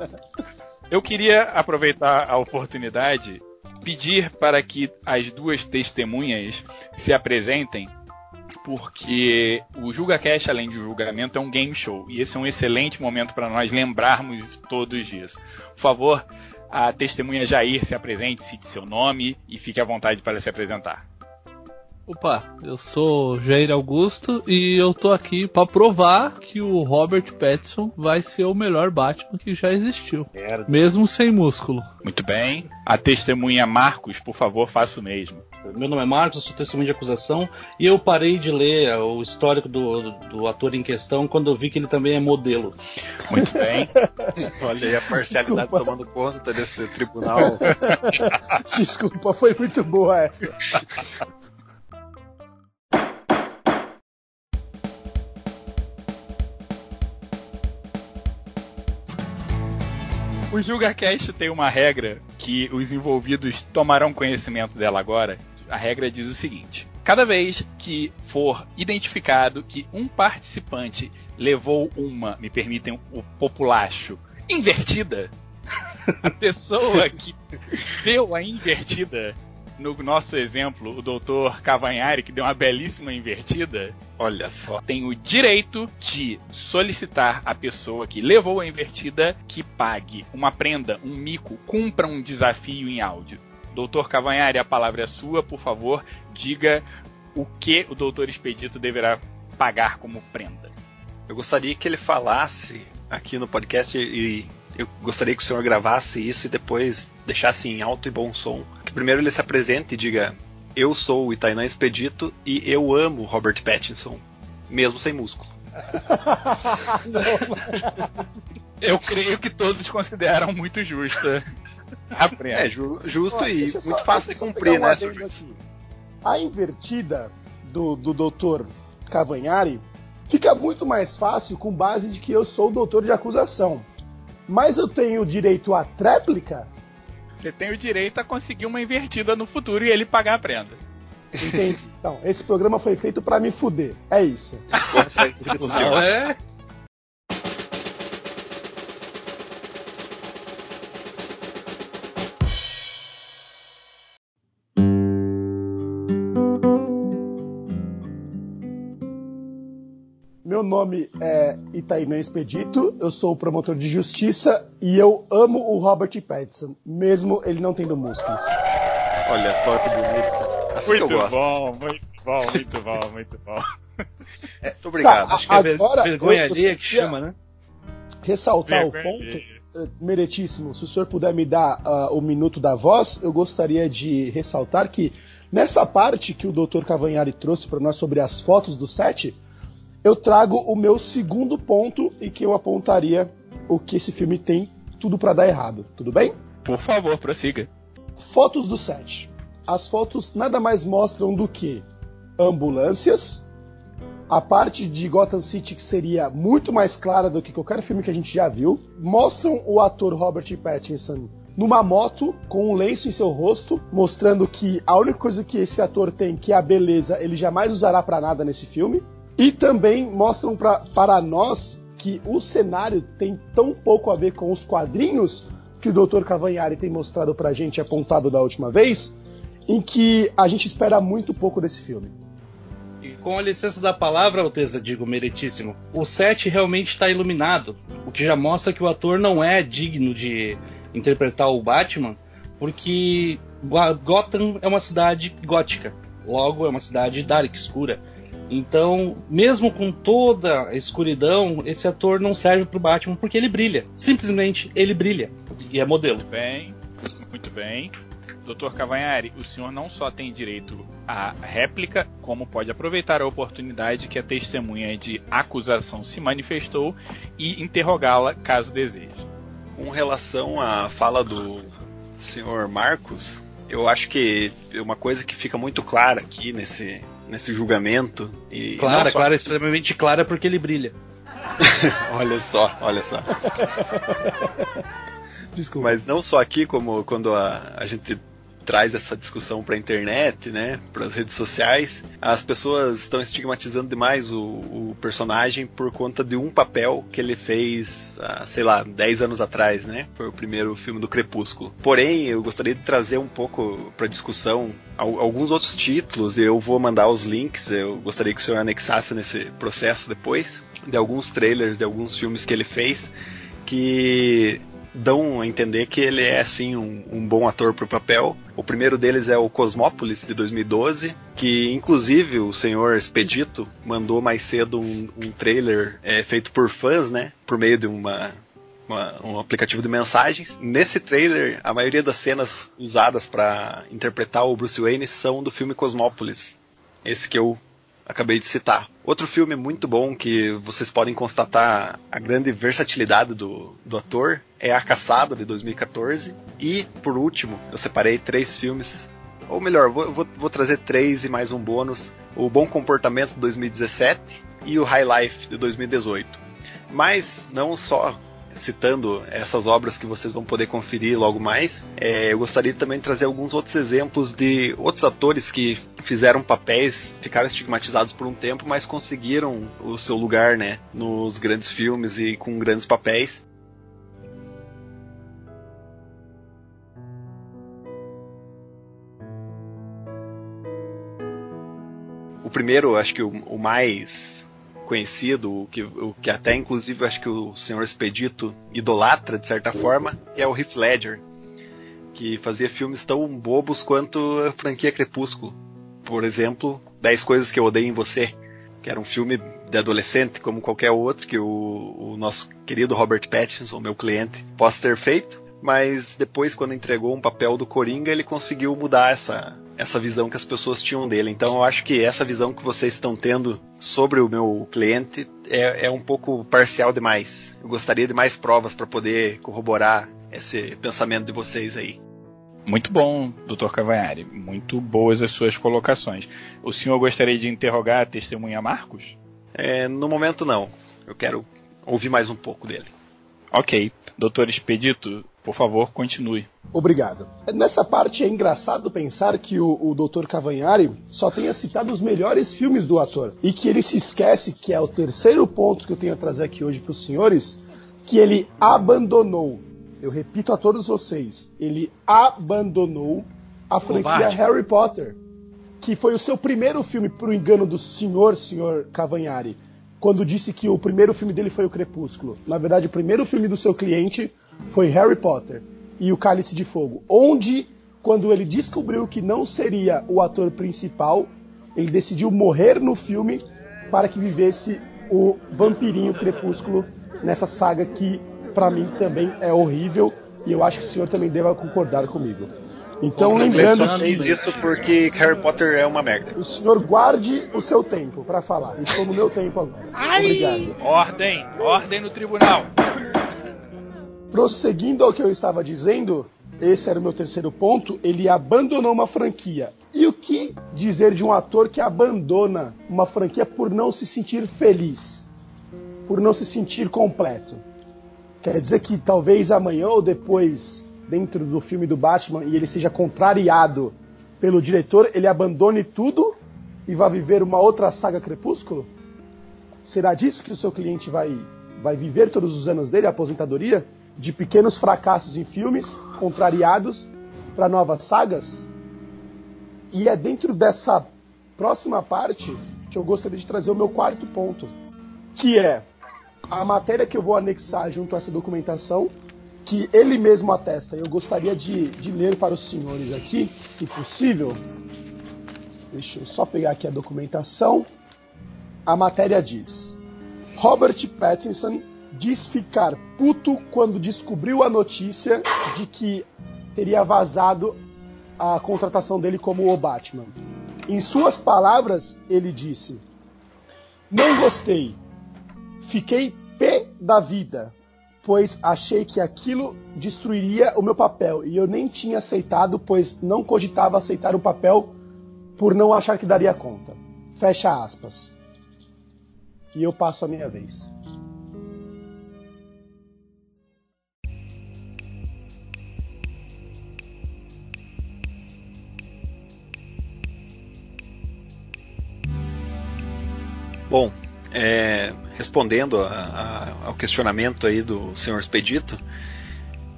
Eu queria aproveitar a oportunidade pedir para que as duas testemunhas se apresentem, porque o JulgaCast, além de julgamento, é um game show. E esse é um excelente momento para nós lembrarmos todos disso. Por favor, a testemunha Jair se apresente, cite seu nome e fique à vontade para se apresentar. Opa, eu sou Jair Augusto e eu tô aqui para provar que o Robert Pattinson vai ser o melhor Batman que já existiu, Merda. mesmo sem músculo. Muito bem. A testemunha Marcos, por favor, faça o mesmo. Meu nome é Marcos, eu sou testemunho de acusação e eu parei de ler o histórico do, do, do ator em questão quando eu vi que ele também é modelo. Muito bem. Olha aí a parcialidade Desculpa. tomando conta desse tribunal. Desculpa, foi muito boa essa. O JulgaCast tem uma regra que os envolvidos tomarão conhecimento dela agora. A regra diz o seguinte: cada vez que for identificado que um participante levou uma, me permitem o populacho, invertida, a pessoa que deu a invertida, no nosso exemplo, o doutor Cavanhari, que deu uma belíssima invertida, Olha só. tem o direito de solicitar a pessoa que levou a invertida que pague uma prenda, um mico, cumpra um desafio em áudio. Doutor Cavanhari, a palavra é sua, por favor, diga o que o doutor Expedito deverá pagar como prenda. Eu gostaria que ele falasse aqui no podcast e eu gostaria que o senhor gravasse isso e depois deixasse em alto e bom som. Que primeiro ele se apresente e diga: Eu sou o Itainã Expedito e eu amo Robert Pattinson, mesmo sem músculo. Eu creio que todos consideram muito justa prenda. É ju- justo Ó, e só- muito fácil de cumprir, um né, aqui. A invertida do, do doutor Cavanhari fica muito mais fácil com base de que eu sou o doutor de acusação. Mas eu tenho direito à tréplica? Você tem o direito a conseguir uma invertida no futuro e ele pagar a prenda. Entendi. Então, esse programa foi feito pra me fuder. É isso. Não é? Nome é Itainã Expedito, eu sou o promotor de justiça e eu amo o Robert Pattinson, mesmo ele não tendo músculos. Olha só que bonito. Assim que eu gosto. bom, muito bom, muito bom, muito bom. Muito obrigado. Tá, Acho que é Agora, vergonha eu- eu alheia que chama, né? Ressaltar o Vergonha ponto, alheia. eh, meritíssimo, se o senhor puder me dar ah, o minuto da voz, eu gostaria de ressaltar que nessa parte que o Dr. Cavanhari trouxe para nós sobre as fotos do set, eu trago o meu segundo ponto e que eu apontaria o que esse filme tem tudo para dar errado. Tudo bem? Por favor, prossiga. Fotos do set. As fotos nada mais mostram do que ambulâncias, a parte de Gotham City que seria muito mais clara do que qualquer filme que a gente já viu, mostram o ator Robert Pattinson numa moto com um lenço em seu rosto, mostrando que a única coisa que esse ator tem, que é a beleza, ele jamais usará pra nada nesse filme. E também mostram pra, para nós que o cenário tem tão pouco a ver com os quadrinhos que o Dr. Cavanhari tem mostrado pra gente apontado da última vez, em que a gente espera muito pouco desse filme. E com a licença da palavra, Alteza, digo meritíssimo, o set realmente está iluminado, o que já mostra que o ator não é digno de interpretar o Batman, porque Gotham é uma cidade gótica, logo é uma cidade dark, escura. Então, mesmo com toda a escuridão, esse ator não serve pro Batman porque ele brilha. Simplesmente ele brilha. E é modelo. Muito bem, muito bem. Doutor Cavanhari, o senhor não só tem direito à réplica, como pode aproveitar a oportunidade que a testemunha de acusação se manifestou e interrogá-la caso deseje. Com relação à fala do senhor Marcos, eu acho que uma coisa que fica muito clara aqui nesse, nesse julgamento. E Clara, só- clara, extremamente clara porque ele brilha. Olha só, olha só. Desculpa. Mas não só aqui, como quando a, a gente traz essa discussão para a internet, né, para as redes sociais, as pessoas estão estigmatizando demais o, o, personagem por conta de um papel que ele fez, ah, sei lá, 10 anos atrás, né? Foi o primeiro filme do Crepúsculo. Porém, eu gostaria de trazer um pouco para discussão alguns outros títulos, eu vou mandar os links, eu gostaria que o senhor anexasse nesse processo depois, de alguns trailers de alguns filmes que ele fez, que dão a entender que ele é assim um, um bom ator para o papel. O primeiro deles é o Cosmópolis de 2012, que inclusive o senhor Expedito mandou mais cedo um, um trailer é, feito por fãs, né, por meio de uma uma, um aplicativo de mensagens. Nesse trailer, a maioria das cenas usadas para interpretar o Bruce Wayne são do filme Cosmópolis, esse que eu acabei de citar. Outro filme muito bom que vocês podem constatar a grande versatilidade do, do ator é A Caçada, de 2014. E, por último, eu separei três filmes, ou melhor, vou, vou, vou trazer três e mais um bônus: O Bom Comportamento, de 2017 e o High Life, de 2018. Mas não só citando essas obras que vocês vão poder conferir logo mais, é, eu gostaria também de trazer alguns outros exemplos de outros atores que fizeram papéis, ficaram estigmatizados por um tempo, mas conseguiram o seu lugar, né, nos grandes filmes e com grandes papéis. O primeiro, acho que o, o mais conhecido, o que, o que até inclusive acho que o senhor Expedito idolatra de certa forma, é o Heath Ledger, que fazia filmes tão bobos quanto a franquia Crepúsculo. Por exemplo, 10 Coisas que Eu Odeio em Você, que era um filme de adolescente como qualquer outro que o, o nosso querido Robert Pattinson, meu cliente, possa ter feito, mas depois quando entregou um papel do Coringa, ele conseguiu mudar essa, essa visão que as pessoas tinham dele. Então eu acho que essa visão que vocês estão tendo sobre o meu cliente é, é um pouco parcial demais. Eu gostaria de mais provas para poder corroborar esse pensamento de vocês aí. Muito bom, Dr. Cavanhari. Muito boas as suas colocações. O senhor gostaria de interrogar a testemunha Marcos? É, no momento não. Eu quero ouvir mais um pouco dele. Ok. Doutor Expedito, por favor, continue. Obrigado. Nessa parte é engraçado pensar que o, o Dr. Cavanhari só tenha citado os melhores filmes do ator e que ele se esquece, que é o terceiro ponto que eu tenho a trazer aqui hoje para os senhores, que ele abandonou. Eu repito a todos vocês, ele abandonou a franquia Harry Potter, que foi o seu primeiro filme, por engano do senhor, senhor Cavanhari, quando disse que o primeiro filme dele foi o Crepúsculo. Na verdade, o primeiro filme do seu cliente foi Harry Potter e o Cálice de Fogo, onde, quando ele descobriu que não seria o ator principal, ele decidiu morrer no filme para que vivesse o vampirinho Crepúsculo nessa saga que, para mim, também é horrível e eu acho que o senhor também deva concordar comigo. Então, lembrando que. fez isso porque Harry Potter é uma merda. O senhor guarde o seu tempo para falar. Estou no meu tempo agora. Obrigado. Ordem! Ordem no tribunal! Prosseguindo ao que eu estava dizendo, esse era o meu terceiro ponto, ele abandonou uma franquia. E o que dizer de um ator que abandona uma franquia por não se sentir feliz? Por não se sentir completo? Quer dizer que talvez amanhã ou depois, dentro do filme do Batman, e ele seja contrariado pelo diretor, ele abandone tudo e vá viver uma outra saga Crepúsculo? Será disso que o seu cliente vai, vai viver todos os anos dele, a aposentadoria? De pequenos fracassos em filmes, contrariados para novas sagas. E é dentro dessa próxima parte que eu gostaria de trazer o meu quarto ponto, que é a matéria que eu vou anexar junto a essa documentação, que ele mesmo atesta. Eu gostaria de, de ler para os senhores aqui, se possível. Deixa eu só pegar aqui a documentação. A matéria diz: Robert Pattinson diz ficar puto quando descobriu a notícia de que teria vazado a contratação dele como o Batman. Em suas palavras, ele disse: Não gostei. Fiquei pé da vida, pois achei que aquilo destruiria o meu papel e eu nem tinha aceitado, pois não cogitava aceitar o papel por não achar que daria conta. Fecha aspas. E eu passo a minha vez. Bom, é, respondendo a, a, ao questionamento aí do senhor Expedito,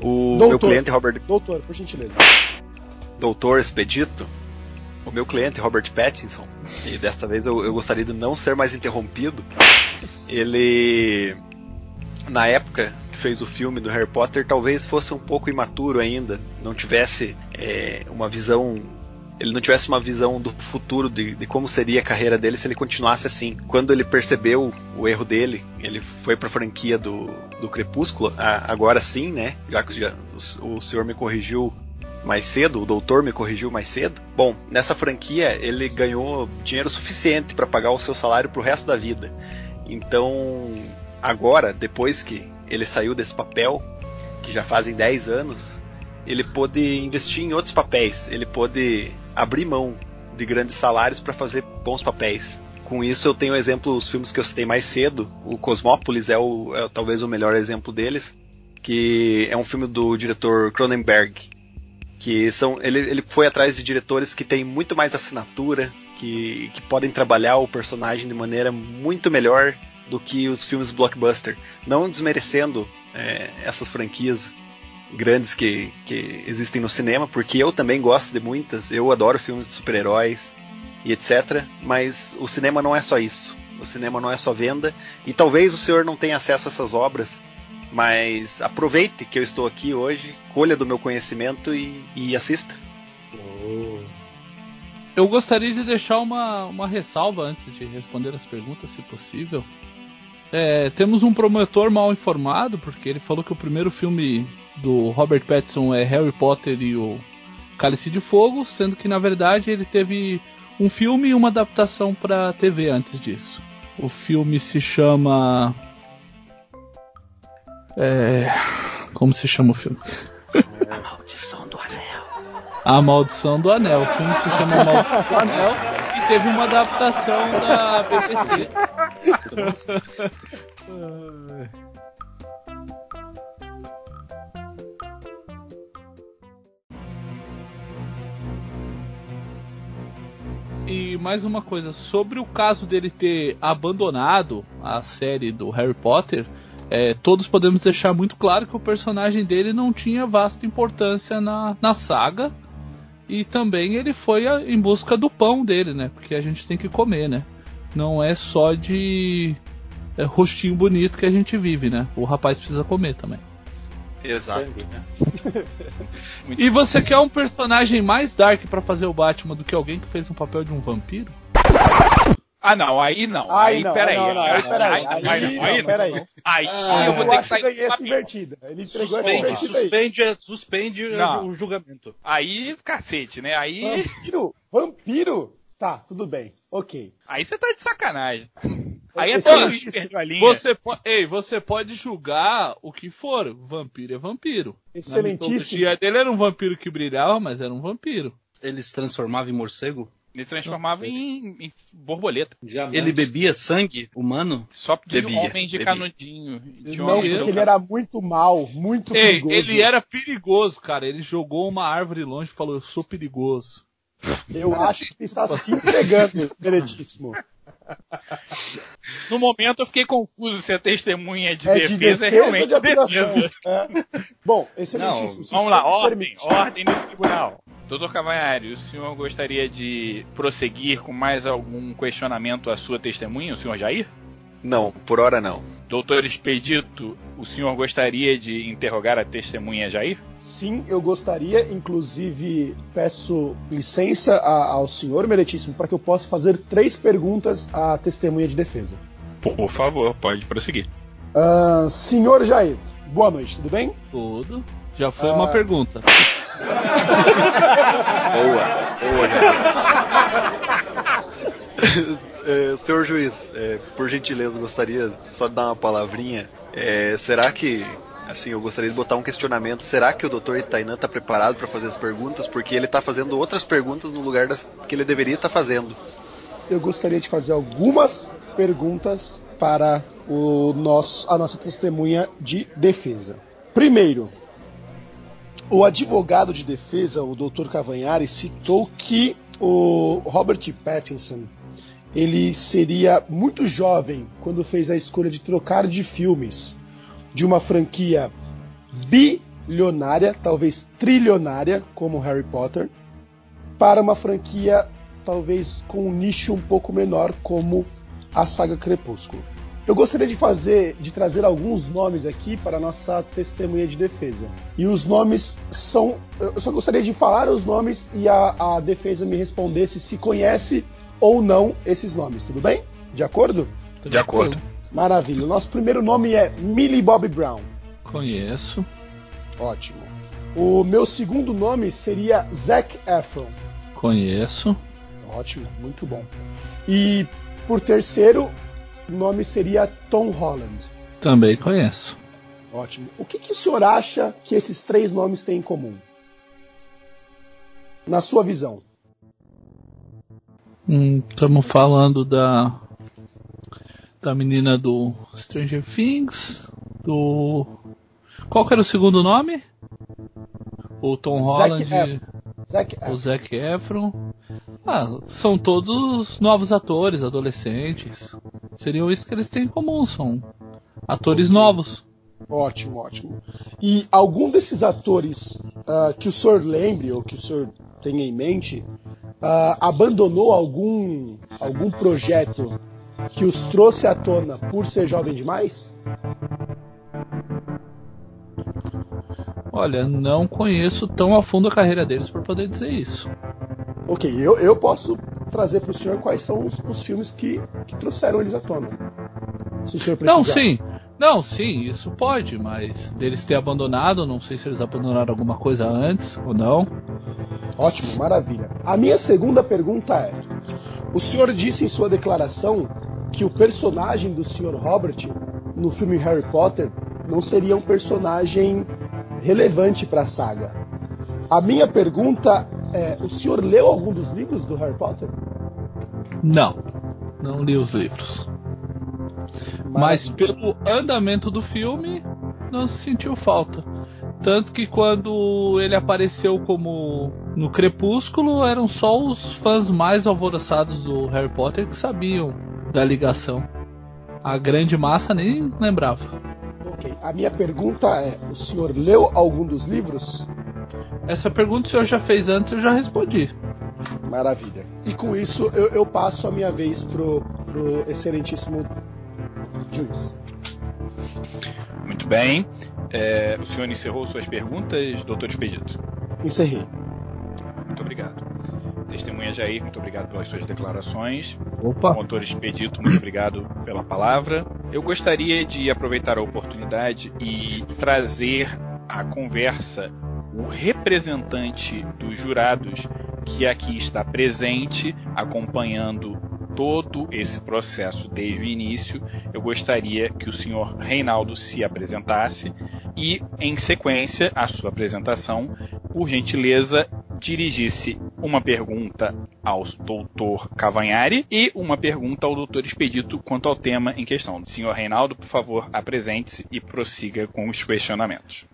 o Doutor. meu cliente Robert Doutor, por gentileza. Doutor Expedito, o meu cliente Robert Pattinson, e desta vez eu, eu gostaria de não ser mais interrompido, ele na época que fez o filme do Harry Potter talvez fosse um pouco imaturo ainda, não tivesse é, uma visão ele não tivesse uma visão do futuro de, de, como seria a carreira dele se ele continuasse assim. Quando ele percebeu o erro dele, ele foi para a franquia do, do Crepúsculo, a, agora sim, né? Já que o, o senhor me corrigiu mais cedo, o doutor me corrigiu mais cedo. Bom, nessa franquia ele ganhou dinheiro suficiente para pagar o seu salário pro resto da vida. Então, agora, depois que ele saiu desse papel, que já fazem 10 anos, ele pôde investir em outros papéis, ele pôde abrir mão de grandes salários para fazer bons papéis. Com isso eu tenho exemplo os filmes que eu citei mais cedo, o Cosmópolis é, o, é talvez o melhor exemplo deles, que é um filme do diretor Cronenberg, que são ele, ele foi atrás de diretores que têm muito mais assinatura, que, que podem trabalhar o personagem de maneira muito melhor do que os filmes blockbuster, não desmerecendo é, essas franquias grandes que, que existem no cinema, porque eu também gosto de muitas, eu adoro filmes de super-heróis e etc. Mas o cinema não é só isso. O cinema não é só venda. E talvez o senhor não tenha acesso a essas obras, mas aproveite que eu estou aqui hoje, colha do meu conhecimento e, e assista. Eu gostaria de deixar uma, uma ressalva antes de responder as perguntas, se possível. É, temos um promotor mal informado, porque ele falou que o primeiro filme do Robert Pattinson é Harry Potter e o Cálice de Fogo, sendo que na verdade ele teve um filme e uma adaptação para TV antes disso. O filme se chama. É... Como se chama o filme? A Maldição do Anel. A Maldição do Anel. O filme se chama A Maldição do Anel e teve uma adaptação da BBC. E mais uma coisa, sobre o caso dele ter abandonado a série do Harry Potter, é, todos podemos deixar muito claro que o personagem dele não tinha vasta importância na, na saga. E também ele foi a, em busca do pão dele, né? Porque a gente tem que comer, né? Não é só de é, rostinho bonito que a gente vive, né? O rapaz precisa comer também. Exato. Sangue, né? E você quer um personagem mais dark pra fazer o Batman do que alguém que fez um papel de um vampiro? Ah, não, aí não. Aí Aí, não, peraí. não, não, aí peraí, Aí, aí não, não, aí não. peraí. Aí Ah, eu vou ter que sair ganhei essa invertida. Ele entregou essa Suspende, aí. suspende, suspende Não. o julgamento. Aí, cacete, né? Aí, Vampiro? Vampiro? Tá, tudo bem. Ok. aí você tá de sacanagem. Aí é linha. Você, po Ei, você pode julgar o que for. Vampiro é vampiro. Na Excelentíssimo. mitologia dele era um vampiro que brilhava, mas era um vampiro. Ele se transformava em morcego? Ele se transformava em, em borboleta. Diamante. Ele bebia sangue humano? Só de Bebia, homem de bebia. canudinho. De Não, homem porque ele era muito mal, muito Ei, perigoso. ele era perigoso, cara. Ele jogou uma árvore longe e falou: Eu sou perigoso. Eu acho que está se entregando, excelentíssimo. No momento eu fiquei confuso se a testemunha de, É defesa, de defesa é realmente ou de defesa. É. Bom, excelentíssimo. se Vamos o lá, ordem, ordem nesse tribunal. Doutor Cavanhaри, o senhor gostaria de prosseguir com mais algum questionamento à sua testemunha, o senhor Jair? Não, por hora não. Doutor Expedito, o senhor gostaria de interrogar a testemunha Jair? Sim, eu gostaria, inclusive, peço licença a- ao senhor meritíssimo para que eu possa fazer três perguntas à testemunha de defesa. Por favor, pode prosseguir. Ah, senhor Jair, boa noite, tudo bem? Tudo. Já foi Ah. uma pergunta. Boa, boa, Gabriel. É, senhor juiz, é, por gentileza, gostaria só de dar uma palavrinha. É, será que, assim, eu gostaria de botar um questionamento. Será que o Dr. Itainan está preparado para fazer as perguntas? Porque ele está fazendo outras perguntas no lugar das que ele deveria estar fazendo. Eu gostaria de fazer algumas perguntas para o nosso, a nossa testemunha de defesa. Primeiro, o advogado de defesa, o Dr. Cavanhari, citou que o Robert Pattinson ele seria muito jovem quando fez a escolha de trocar de filmes de uma franquia bilionária, talvez trilionária, como Harry Potter, para uma franquia talvez com um nicho um pouco menor, como a saga Crepúsculo. Eu gostaria de fazer, de trazer alguns nomes aqui para a nossa testemunha de defesa. E os nomes são. Eu só gostaria de falar os nomes e a, a defesa me respondesse se conhece ou não esses nomes, tudo bem? De acordo? De acordo. Maravilha. O nosso primeiro nome é Millie Bobby Brown. Conheço. Ótimo. O meu segundo nome seria Zac Efron. Conheço. Ótimo, muito bom. E por terceiro, o nome seria Tom Holland. Também conheço. Ótimo. O que, que o senhor acha que esses três nomes têm em comum? Na sua visão. Estamos hum, falando da da menina do Stranger Things, do qual que era o segundo nome? O Tom Holland, Zac Zac o Zac Efron. Ah, são todos novos atores, adolescentes. Seriam isso que eles têm em comum, são atores novos. Ótimo, ótimo. E algum desses atores uh, que o senhor lembre ou que o senhor tenha em mente uh, abandonou algum algum projeto que os trouxe à tona por ser jovem demais? Olha, não conheço tão a fundo a carreira deles para poder dizer isso. Ok, eu, eu posso trazer para o senhor quais são os, os filmes que, que, trouxeram eles à tona. Se o senhor precisar. Não, sim. Não, sim, isso pode, mas deles ter abandonado, não sei se eles abandonaram alguma coisa antes ou não. Ótimo, maravilha. A minha segunda pergunta é: o senhor disse em sua declaração que o personagem do Sr. Robert no filme Harry Potter não seria um personagem relevante para a saga. A minha pergunta é: o senhor leu algum dos livros do Harry Potter? Não, não li os livros. Mas pelo andamento do filme, não se sentiu falta. Tanto que quando ele apareceu como no Crepúsculo, eram só os fãs mais alvoroçados do Harry Potter que sabiam da ligação. A grande massa nem lembrava. Ok, a minha pergunta é: o senhor leu algum dos livros? Essa pergunta o senhor já fez antes, eu já respondi. Maravilha. E com isso eu, eu passo a minha vez pro, pro excelentíssimo juiz. Muito bem. É, o senhor encerrou suas perguntas, doutor Expedito? Encerrei. Muito obrigado. Testemunha Jair, muito obrigado pelas suas declarações. Opa. Motor Expedito, muito obrigado pela palavra. Eu gostaria de aproveitar a oportunidade e trazer à conversa o representante dos jurados que aqui está presente, acompanhando todo esse processo desde o início, eu gostaria que o senhor Reinaldo se apresentasse e, em sequência à sua apresentação, por gentileza, dirigisse uma pergunta ao doutor Cavanhari e uma pergunta ao doutor Expedito quanto ao tema em questão. Senhor Reinaldo, por favor, apresente-se e prossiga com os questionamentos.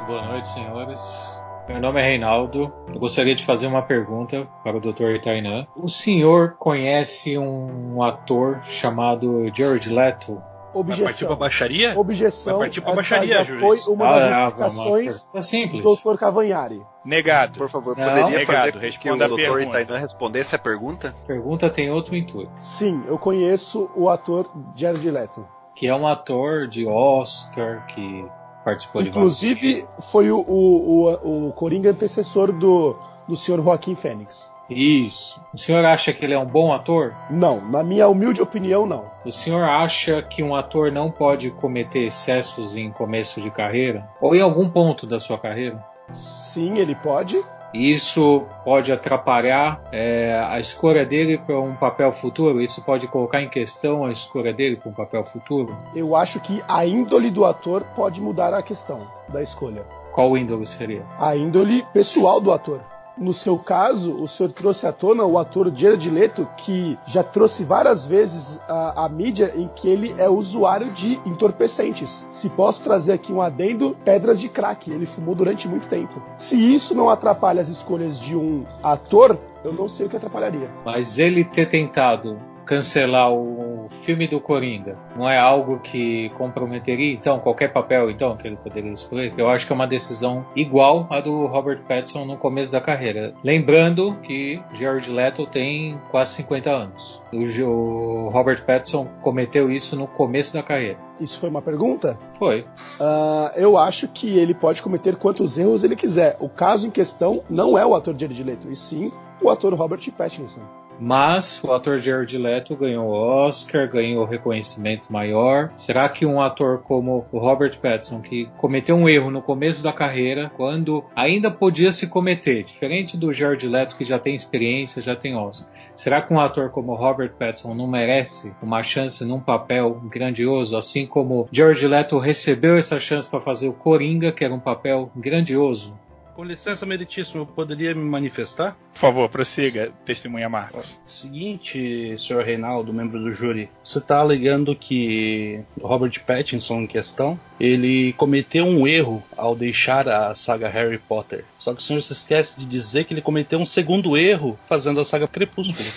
Muito boa noite, senhores. Meu nome é Reinaldo. Eu gostaria de fazer uma pergunta para o Dr. Itainan. O senhor conhece um ator chamado George Leto? Objeção. Vai partir pra baixaria? Objeção. Vai partir pra baixaria, foi uma Ah, das é, explicações É simples. do Dr. Cavanhari. Negado. Por favor, Não. poderia Negado, fazer com que o responda a Dr. Itainan respondesse a pergunta? A pergunta tem outro intuito. Sim, eu conheço o ator Jared Leto. Que é um ator de Oscar que participou de Inclusive, foi o, o, o, Coringa antecessor do, do Sr. Joaquim Fênix. Isso. O senhor acha que ele é um bom ator? Não, na minha humilde opinião, não. O senhor acha que um ator não pode cometer excessos em começo de carreira? Ou em algum ponto da sua carreira? Sim, ele pode. Isso pode atrapalhar é, a escolha dele para um papel futuro? Isso pode colocar em questão a escolha dele para um papel futuro? Eu acho que a índole do ator pode mudar a questão da escolha. Qual índole seria? A índole pessoal do ator. No seu caso, o senhor trouxe à tona o ator Jared Leto, que já trouxe várias vezes a, a mídia em que ele é usuário de entorpecentes. Se posso trazer aqui um adendo, pedras de crack. Ele fumou durante muito tempo. Se isso não atrapalha as escolhas de um ator, eu não sei o que atrapalharia. Mas ele ter tentado cancelar o filme do Coringa não é algo que comprometeria então qualquer papel então que ele poderia escolher? Eu acho que é uma decisão igual à do Robert Pattinson no começo da carreira. Lembrando que Jared Leto tem quase 50 anos. O Robert Pattinson cometeu isso no começo da carreira. Isso foi uma pergunta? Foi. Uh, eu acho que ele pode cometer quantos erros ele quiser. O caso em questão não é o ator Jared Leto, e sim o ator Robert Pattinson. Mas o ator Jared Leto ganhou o Oscar, ganhou reconhecimento maior. Será que um ator como o Robert Pattinson, que cometeu um erro no começo da carreira, quando ainda podia se cometer, diferente do Jared Leto que já tem experiência, já tem Oscar, será que um ator como Robert Pattinson não merece uma chance num papel grandioso, assim como Jared Leto recebeu essa chance para fazer o Coringa, que era um papel grandioso? Com licença, meritíssimo, eu poderia me manifestar? Por favor, prossiga, testemunha Marcos. Seguinte, senhor Reinaldo, membro do júri, você está alegando que Robert Pattinson, em questão, ele cometeu um erro ao deixar a saga Harry Potter. Só que o senhor se esquece de dizer que ele cometeu um segundo erro fazendo a saga Crepúsculo.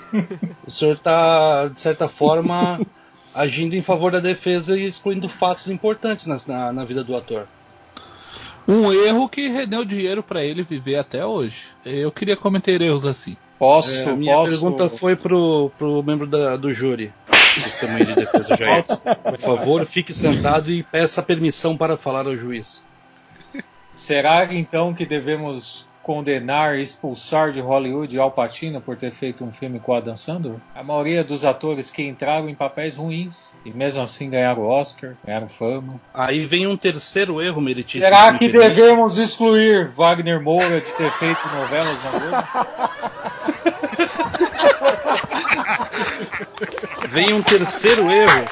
o senhor está, de certa forma, agindo em favor da defesa e excluindo fatos importantes na, na, na vida do ator. Um erro que rendeu dinheiro para ele viver até hoje. Eu queria cometer erros assim. Posso? É, a minha posso... pergunta foi pro, pro membro da, do júri. De defesa já Por favor, fique sentado e peça permissão para falar ao juiz. Será então que devemos condenar e expulsar de Hollywood Al Pacino por ter feito um filme com Adam Sandler? A maioria dos atores que entraram em papéis ruins e mesmo assim ganharam Oscar, ganharam fama. Aí vem um terceiro erro meritíssimo. Será que devemos excluir Wagner Moura de ter feito novelas na Globo? vem um terceiro erro.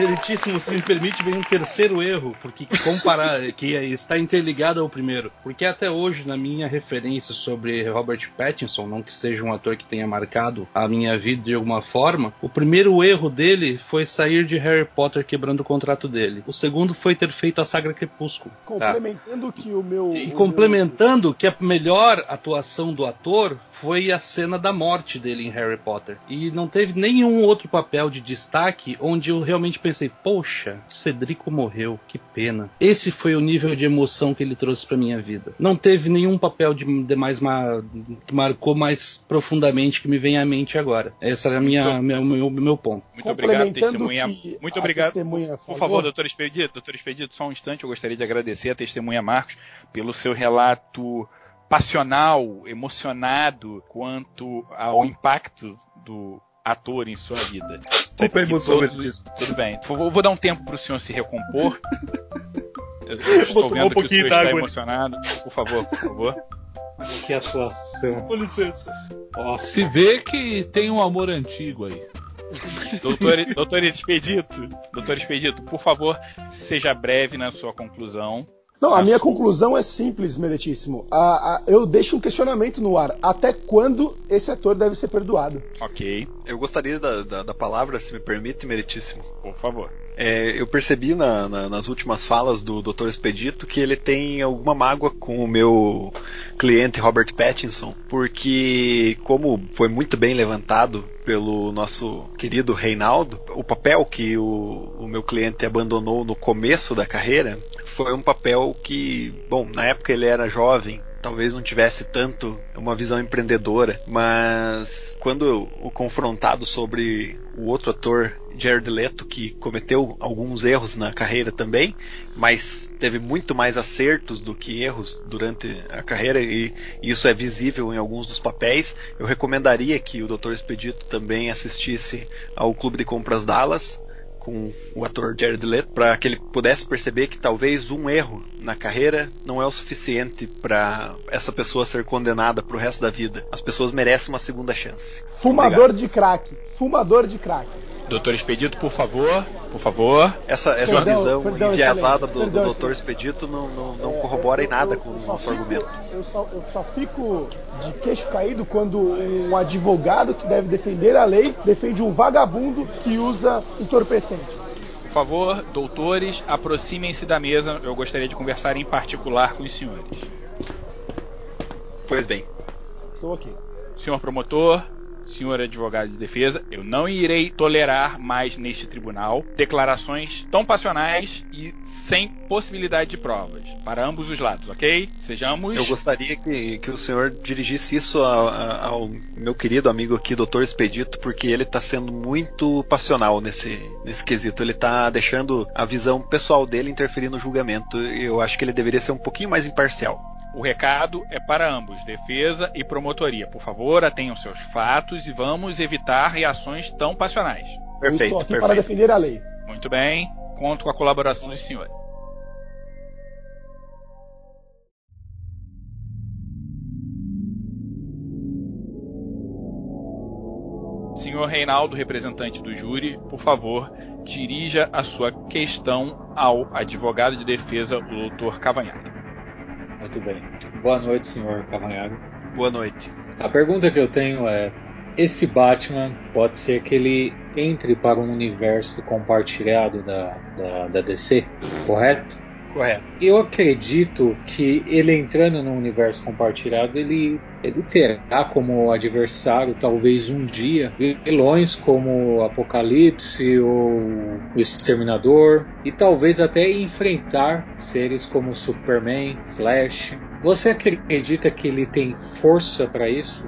Meritíssimo, se me permite, vem um terceiro erro, porque comparar, que está interligado ao primeiro. Porque até hoje, na minha referência sobre Robert Pattinson, não que seja um ator que tenha marcado a minha vida de alguma forma, o primeiro erro dele foi sair de Harry Potter quebrando o contrato dele. O segundo foi ter feito a saga Crepúsculo. Tá? Complementando tá? que o meu. E complementando meu... que a melhor atuação do ator foi a cena da morte dele em Harry Potter. E não teve nenhum outro papel de destaque onde eu realmente pensei, poxa, Cedrico morreu, que pena. Esse foi o nível de emoção que ele trouxe para minha vida. Não teve nenhum papel de, de mais ma, que marcou mais profundamente que me vem à mente agora. Esse era minha, meu, meu, meu ponto. Muito obrigado, testemunha. Muito obrigado. Testemunha Por favor, doutor Expedito, doutor Expedito, só um instante, eu gostaria de agradecer a testemunha Marcos pelo seu relato passional, emocionado quanto ao impacto do ator em sua vida. Desculpa a emoção, todos... Tudo bem. Vou, vou dar um tempo para o senhor se recompor. Eu, estou vendo um que o senhor está emocionado. Por favor, por favor. Que atuação. Com licença. Nossa. Se vê que tem um amor antigo aí. Doutor, doutor Expedito, doutor Expedito, por favor, seja breve na sua conclusão. Não, a minha conclusão é simples, Meritíssimo. A, a, eu deixo um questionamento no ar. Até quando esse ator deve ser perdoado? Ok. Eu gostaria da, da, da palavra, se me permite, Meritíssimo. Por favor. É, eu percebi na, na, nas últimas falas do Dr. Expedito que ele tem alguma mágoa com o meu cliente Robert Pattinson, porque, como foi muito bem levantado pelo nosso querido Reinaldo, o papel que o, o meu cliente abandonou no começo da carreira foi um papel que, bom, na época ele era jovem, talvez não tivesse tanto uma visão empreendedora, mas quando o confrontado sobre o outro ator Jared Leto que cometeu alguns erros na carreira também, mas teve muito mais acertos do que erros durante a carreira e isso é visível em alguns dos papéis. Eu recomendaria que o Dr. Expedito também assistisse ao Clube de Compras Dallas com o ator Jared Leto para que ele pudesse perceber que talvez um erro na carreira não é o suficiente para essa pessoa ser condenada para o resto da vida. As pessoas merecem uma segunda chance. Fumador Obrigado. de crack. Fumador de crack. Doutor Expedito, por favor, por favor. Essa, essa Perdão, visão perdão, enviesada do, do Perdão, Dr. excelente. Expedito não, não, não É, corrobora eu- em nada eu- com o nosso fico- argumento. Eu só, eu só fico de queixo caído quando um advogado que deve defender a lei defende um vagabundo que usa entorpecentes. Por favor, doutores, aproximem-se da mesa. Eu gostaria de conversar em particular com os senhores. Pois bem, Estou aqui. Senhor promotor, senhor advogado de defesa, eu não irei tolerar mais neste tribunal declarações tão passionais e sem possibilidade de provas para ambos os lados, ok? Sejamos. eu gostaria que, que o senhor dirigisse isso a- a- ao meu querido amigo aqui, Dr. Expedito, porque ele está sendo muito passional nesse, nesse quesito. Ele está deixando a visão pessoal dele interferir no julgamento. Eu acho que ele deveria ser um pouquinho mais imparcial. O recado é para ambos, defesa e promotoria. Por favor, atenham seus fatos e vamos evitar reações tão passionais. eu Perfeito, estou aqui perfeito. para defender a lei. Muito bem, conto com a colaboração dos senhores. Senhor Reinaldo, representante do júri, por favor, dirija a sua questão ao advogado de defesa, o Dr. Cavanhaque. Muito bem. Boa noite, senhor Cavanhago. Boa noite. A pergunta que eu tenho é: esse Batman pode ser que ele entre para um universo compartilhado da, da, da DC, correto? Correto. Eu acredito que ele entrando no universo compartilhado, ele, ele terá como adversário, talvez um dia, vilões como o Apocalipse ou o Exterminador, e talvez até enfrentar seres como Superman, Flash. Você acredita que ele tem força para isso?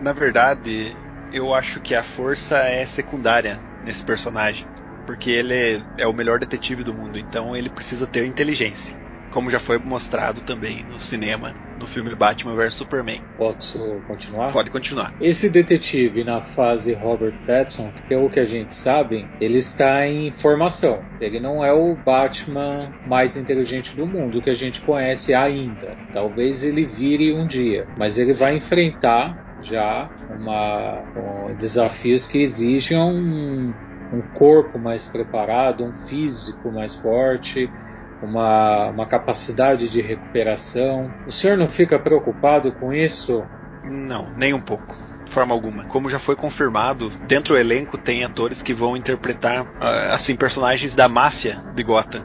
Na verdade, eu acho que a força é secundária nesse personagem. Porque ele é, o melhor detetive do mundo, então ele precisa ter inteligência. Como já foi mostrado também no cinema, no filme Batman vs Superman. Posso continuar? Pode continuar. Esse detetive na fase Robert Pattinson, que é o que a gente sabe, ele está em formação. Ele não é o Batman mais inteligente do mundo que a gente conhece ainda. Talvez ele vire um dia, mas ele vai enfrentar já uma, um, desafios que exigem um, corpo mais preparado, um físico mais forte, uma, uma capacidade de recuperação. O senhor não fica preocupado com isso? Não, nem um pouco. De forma alguma. Como já foi confirmado, dentro do elenco tem atores que vão interpretar ah, assim personagens da máfia de Gotham,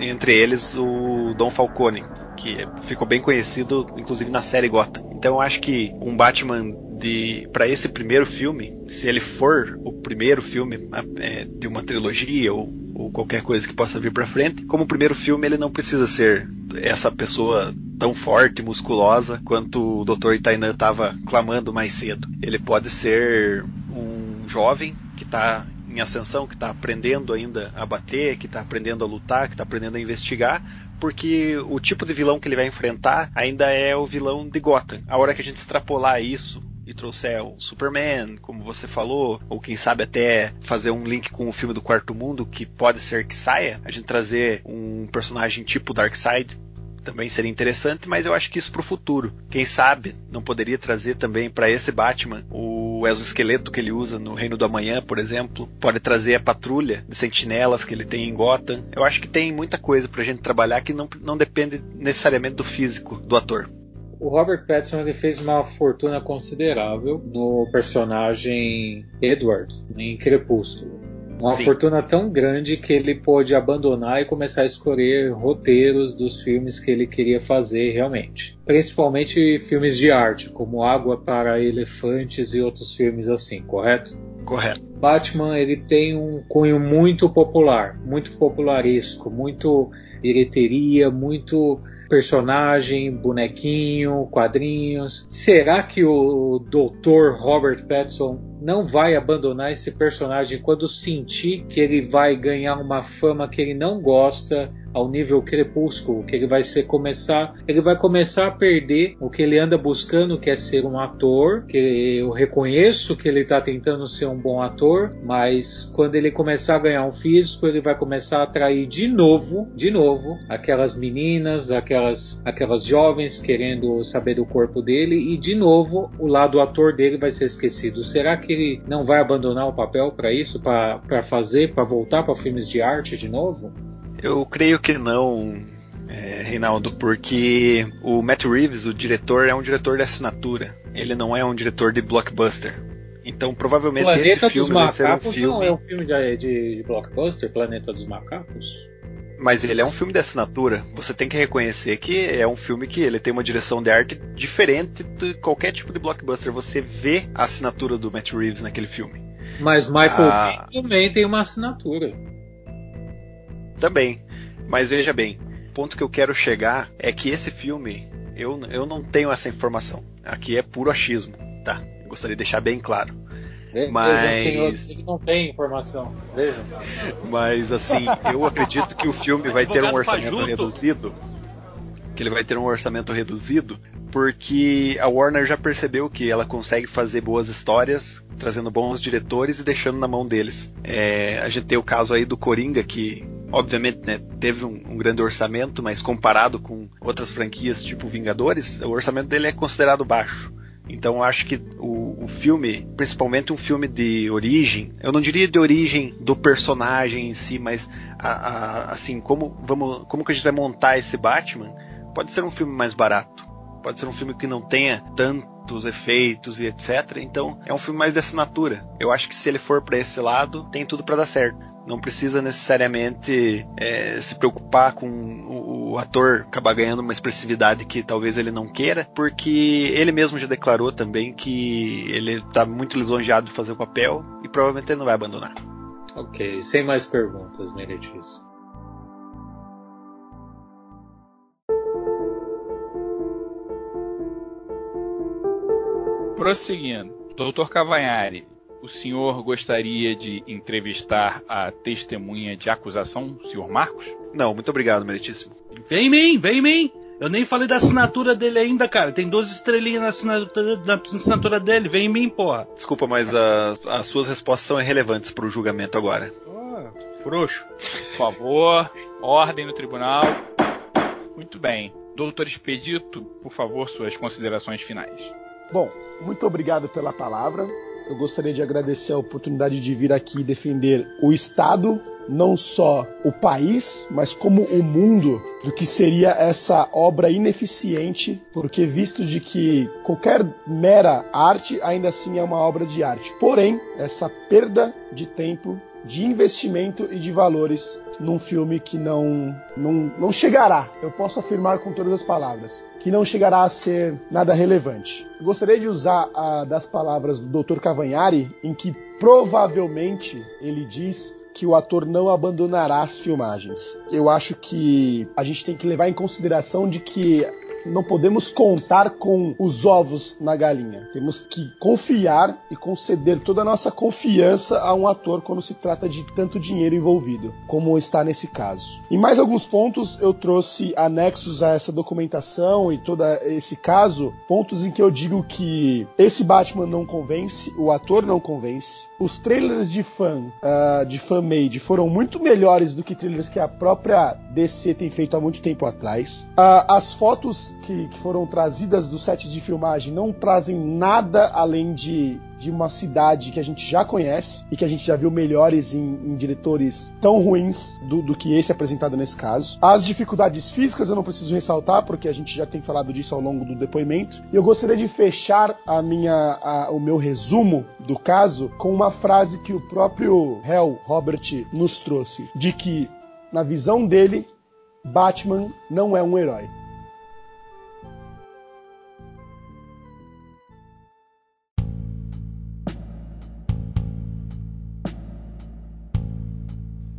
entre eles o Don Falcone, que ficou bem conhecido inclusive na série Gotham. Então eu acho que um Batman de para esse primeiro filme, se ele for o primeiro filme é, de uma trilogia ou, ou qualquer coisa que possa vir para frente, como o primeiro filme ele não precisa ser essa pessoa tão forte, musculosa quanto o Dr. Itainan estava clamando mais cedo. Ele pode ser um jovem que está em ascensão, que está aprendendo ainda a bater, que está aprendendo a lutar, que está aprendendo a investigar, porque o tipo de vilão que ele vai enfrentar ainda é o vilão de Gotham. A hora que a gente extrapolar isso e trouxer o Superman, como você falou, ou quem sabe até fazer um link com o filme do Quarto Mundo, que pode ser que saia, a gente trazer um personagem tipo Darkseid, também seria interessante, mas eu acho que isso pro futuro. Quem sabe não poderia trazer também para esse Batman o exoesqueleto que ele usa no Reino do Amanhã, por exemplo. Pode trazer a patrulha de sentinelas que ele tem em Gotham. Eu acho que tem muita coisa pra gente trabalhar que não, não depende necessariamente do físico do ator. O Robert Pattinson ele fez uma fortuna considerável no personagem Edward em Crepúsculo. Uma Sim. fortuna tão grande que ele pôde abandonar e começar a escolher roteiros dos filmes que ele queria fazer realmente. Principalmente filmes de arte, como Água para Elefantes e outros filmes assim, correto? Correto. Batman ele tem um cunho muito popular, muito popularesco, muito bilheteria, muito personagem, bonequinho, quadrinhos. Será que o Dr. Robert Pattinson não vai abandonar esse personagem quando sentir que ele vai ganhar uma fama que ele não gosta ao nível crepúsculo, que ele vai ser começar, ele vai começar a perder o que ele anda buscando, que é ser um ator, que eu reconheço que ele está tentando ser um bom ator, mas quando ele começar a ganhar um físico, ele vai começar a atrair de novo, de novo, aquelas meninas, aquelas aquelas jovens querendo saber do corpo dele e de novo o lado ator dele vai ser esquecido. Será que ele não vai abandonar o papel para isso, para fazer, para voltar para filmes de arte de novo? Eu creio que não, é, Reinaldo, porque o Matt Reeves, o diretor, é um diretor de assinatura. Ele não é um diretor de blockbuster. Então, provavelmente Planeta esse filme dos vai ser um filme. não é um filme de, de, de blockbuster, Planeta dos Macacos? Mas ele é um filme de assinatura. Você tem que reconhecer que é um filme que ele tem uma direção de arte diferente de qualquer tipo de blockbuster. Você vê a assinatura do Matt Reeves naquele filme. Mas Michael Ah. Bay também tem uma assinatura. Também. Mas veja bem, o ponto que eu quero chegar é que esse filme, eu, eu não tenho essa informação. Aqui é puro achismo, tá? Eu gostaria de deixar bem claro. Ve- Mas- ele não tem informação. Vejam. Mas assim, eu acredito que o filme vai ter um orçamento fajuto. reduzido. Que ele vai ter um orçamento reduzido, porque a Warner já percebeu que ela consegue fazer boas histórias, trazendo bons diretores e deixando na mão deles. É, a gente tem o caso aí do Coringa, que obviamente né, teve um, um grande orçamento, mas comparado com outras franquias tipo Vingadores, o orçamento dele é considerado baixo. Então acho que o, o filme, principalmente um filme de origem, eu não diria de origem do personagem em si, mas a- a- assim como vamos, como que a gente vai montar esse Batman, pode ser um filme mais barato, pode ser um filme que não tenha tantos efeitos e etc. Então é um filme mais de assinatura. Eu acho que se ele for para esse lado, tem tudo para dar certo. Não precisa necessariamente é, se preocupar com o, o ator acabar ganhando uma expressividade que talvez ele não queira, porque ele mesmo já declarou também que ele está muito lisonjeado de fazer o papel e provavelmente ele não vai abandonar. Ok, sem mais perguntas, meritíssimo. Prosseguindo, Doutor Cavanhari, o senhor gostaria de entrevistar a testemunha de acusação, senhor Marcos? Não, muito obrigado, meritíssimo. Vem em mim, vem em mim. Eu nem falei da assinatura dele ainda, cara. Tem 12 estrelinhas na assinatura, na assinatura dele. Vem em mim, porra. Desculpa, mas as, as suas respostas são irrelevantes para o julgamento agora. Ah, frouxo. Por favor, ordem no tribunal. Muito bem. Doutor Expedito, por favor, suas considerações finais. Bom, muito obrigado pela palavra. Eu gostaria de agradecer a oportunidade de vir aqui defender o Estado, não só o país, mas como o mundo, do que seria essa obra ineficiente, porque visto de que qualquer mera arte ainda assim é uma obra de arte. Porém, essa perda de tempo de investimento e de valores num filme que não, não, não chegará, eu posso afirmar com todas as palavras, que não chegará a ser nada relevante. Eu gostaria de usar a, das palavras do Dr. Cavanhari, em que provavelmente ele diz que o ator não abandonará as filmagens. Eu acho que a gente tem que levar em consideração de que não podemos contar com os ovos na galinha. Temos que confiar e conceder toda a nossa confiança a um ator quando se trata de tanto dinheiro envolvido, como está nesse caso. Em mais alguns pontos eu trouxe anexos a essa documentação e todo esse caso, pontos em que eu digo que esse Batman não convence, o ator não convence, os trailers de fã, uh, de fan-made, foram muito melhores do que trailers que a própria DC tem feito há muito tempo atrás. Uh, as fotos que, que, foram trazidas dos sets de filmagem não trazem nada além de, de uma cidade que a gente já conhece e que a gente já viu melhores em, em diretores tão ruins do, do, que esse apresentado nesse caso. As dificuldades físicas eu não preciso ressaltar, porque a gente já tem falado disso ao longo do depoimento. E eu gostaria de fechar a minha, a, o meu resumo do caso com uma frase que o próprio réu Robert nos trouxe, de que, na visão dele, Batman não é um herói.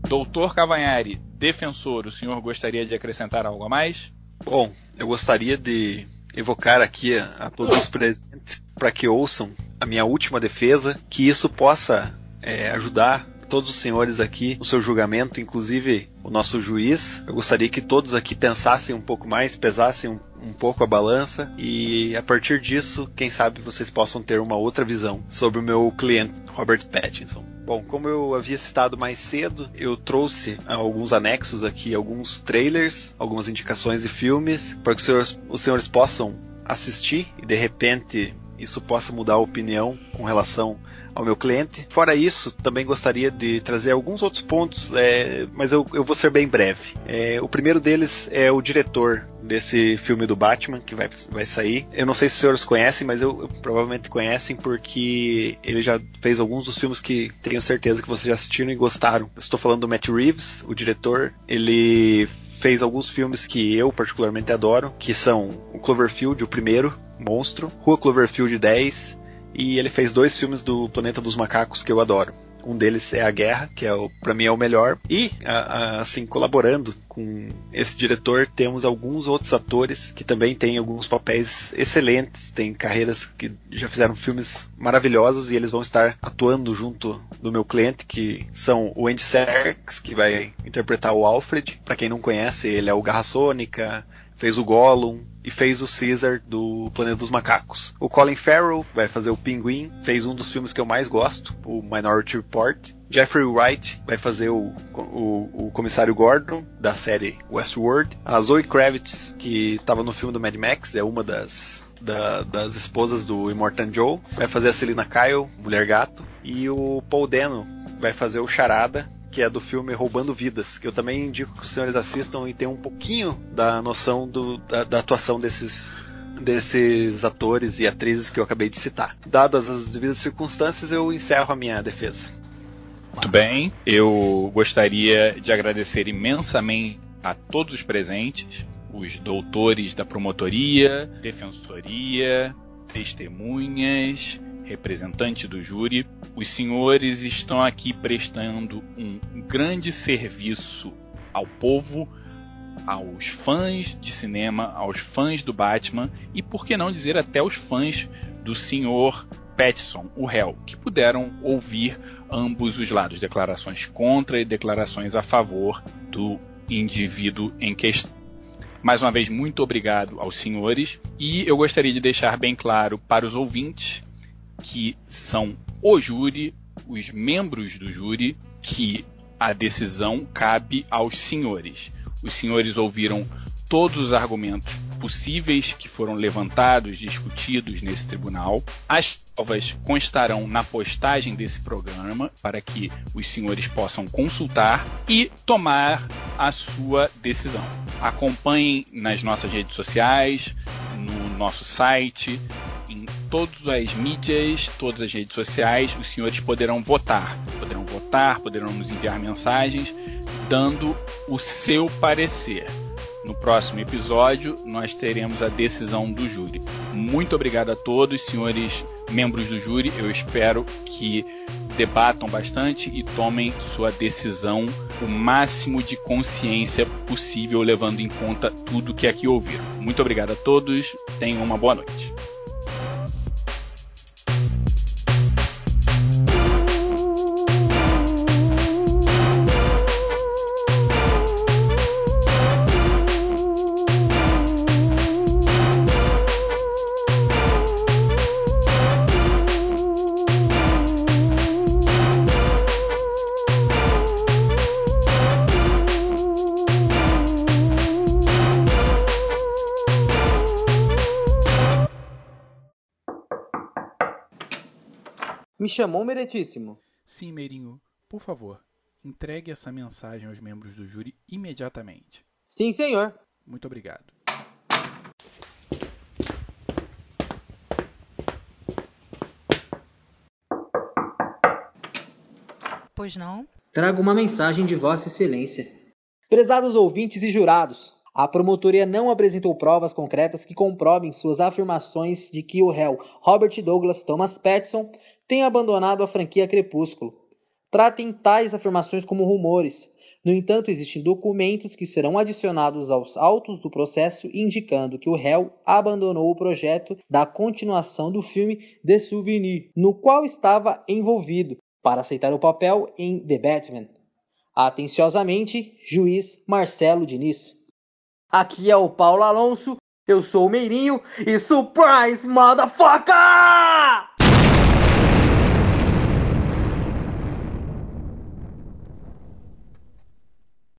Doutor Cavanhari, defensor, o senhor gostaria de acrescentar algo a mais? Bom, eu gostaria de evocar aqui a, todos os presentes para que ouçam a minha última defesa, que isso possa é, ajudar todos os senhores aqui no seu julgamento, inclusive o nosso juiz. Eu gostaria que todos aqui pensassem um pouco mais, pesassem um, um pouco a balança e a partir disso, quem sabe vocês possam ter uma outra visão sobre o meu cliente Robert Pattinson. Bom, como eu havia citado mais cedo, eu trouxe alguns anexos aqui, alguns trailers, algumas indicações de filmes, para que os senhores, os senhores possam assistir e de repente isso possa mudar a opinião com relação ao meu cliente. Fora isso, também gostaria de trazer alguns outros pontos, é, mas eu, eu, vou ser bem breve. É, o primeiro deles é o diretor desse filme do Batman que vai, vai sair. Eu não sei se os senhores conhecem, mas eu, eu, provavelmente conhecem porque ele já fez alguns dos filmes que tenho certeza que vocês já assistiram e gostaram. Estou falando do Matt Reeves, o diretor. Ele fez alguns filmes que eu particularmente adoro, que são o Cloverfield, o primeiro, Monstro, Rua Cloverfield 10, e ele fez dois filmes do Planeta dos Macacos que eu adoro. Um deles é A Guerra, que é para mim é o melhor. E, a, a, assim, colaborando com esse diretor, temos alguns outros atores que também têm alguns papéis excelentes, têm carreiras que já fizeram filmes maravilhosos e eles vão estar atuando junto do meu cliente, que são o Andy Serkis, que vai interpretar o Alfred. Para quem não conhece, ele é o Garra Sônica, fez o Gollum e fez o Caesar do Planeta dos Macacos. O Colin Farrell vai fazer o Pinguim, fez um dos filmes que eu mais gosto, o Minority Report. Jeffrey Wright vai fazer o, o, o comissário Gordon da série Westworld. A Zoe Kravitz, que estava no filme do Mad Max, é uma das da, das esposas do Immortan Joe, vai fazer a Selina Kyle, Mulher Gato, e o Paul Dano vai fazer o Charada, que é do filme Roubando Vidas, que eu também indico que os senhores assistam e tenham um pouquinho da noção do, da, da atuação desses desses atores e atrizes que eu acabei de citar. Dadas as devidas circunstâncias, eu encerro a minha defesa. Muito bem, eu gostaria de agradecer imensamente a todos os presentes, os doutores da promotoria, defensoria, testemunhas, representante do júri, os senhores estão aqui prestando um grande serviço ao povo, aos fãs de cinema, aos fãs do Batman e, por que não dizer, até os fãs do senhor Pattinson, o réu, que puderam ouvir ambos os lados, declarações contra e declarações a favor do indivíduo em questão. Mais uma vez, muito obrigado aos senhores e eu gostaria de deixar bem claro para os ouvintes que são o júri, os membros do júri, que a decisão cabe aos senhores. Os senhores ouviram todos os argumentos possíveis que foram levantados, discutidos nesse tribunal. As provas constarão na postagem desse programa para que os senhores possam consultar e tomar a sua decisão. Acompanhem nas nossas redes sociais, no nosso site, todas as mídias, todas as redes sociais, os senhores poderão votar. Poderão votar, poderão nos enviar mensagens dando o seu parecer. No próximo episódio, nós teremos a decisão do júri. Muito obrigado a todos, senhores membros do júri. Eu espero que debatam bastante e tomem sua decisão o máximo de consciência possível, levando em conta tudo que aqui ouviram. Muito obrigado a todos, tenham uma boa noite. Chamou, Meretíssimo? Sim, Meirinho. Por favor, entregue essa mensagem aos membros do júri imediatamente. Sim, senhor. Muito obrigado. Pois não? Trago uma mensagem de Vossa Excelência. Prezados ouvintes e jurados, a promotoria não apresentou provas concretas que comprovem suas afirmações de que o réu Robert Douglas Thomas Pattinson tem abandonado a franquia Crepúsculo. Tratem tais afirmações como rumores. No entanto, existem documentos que serão adicionados aos autos do processo indicando que o réu abandonou o projeto da continuação do filme The Souvenir, no qual estava envolvido, para aceitar o papel em The Batman. Atenciosamente, juiz Marcelo Diniz. Aqui é o Paulo Alonso, eu sou o Meirinho e surprise, motherfucker!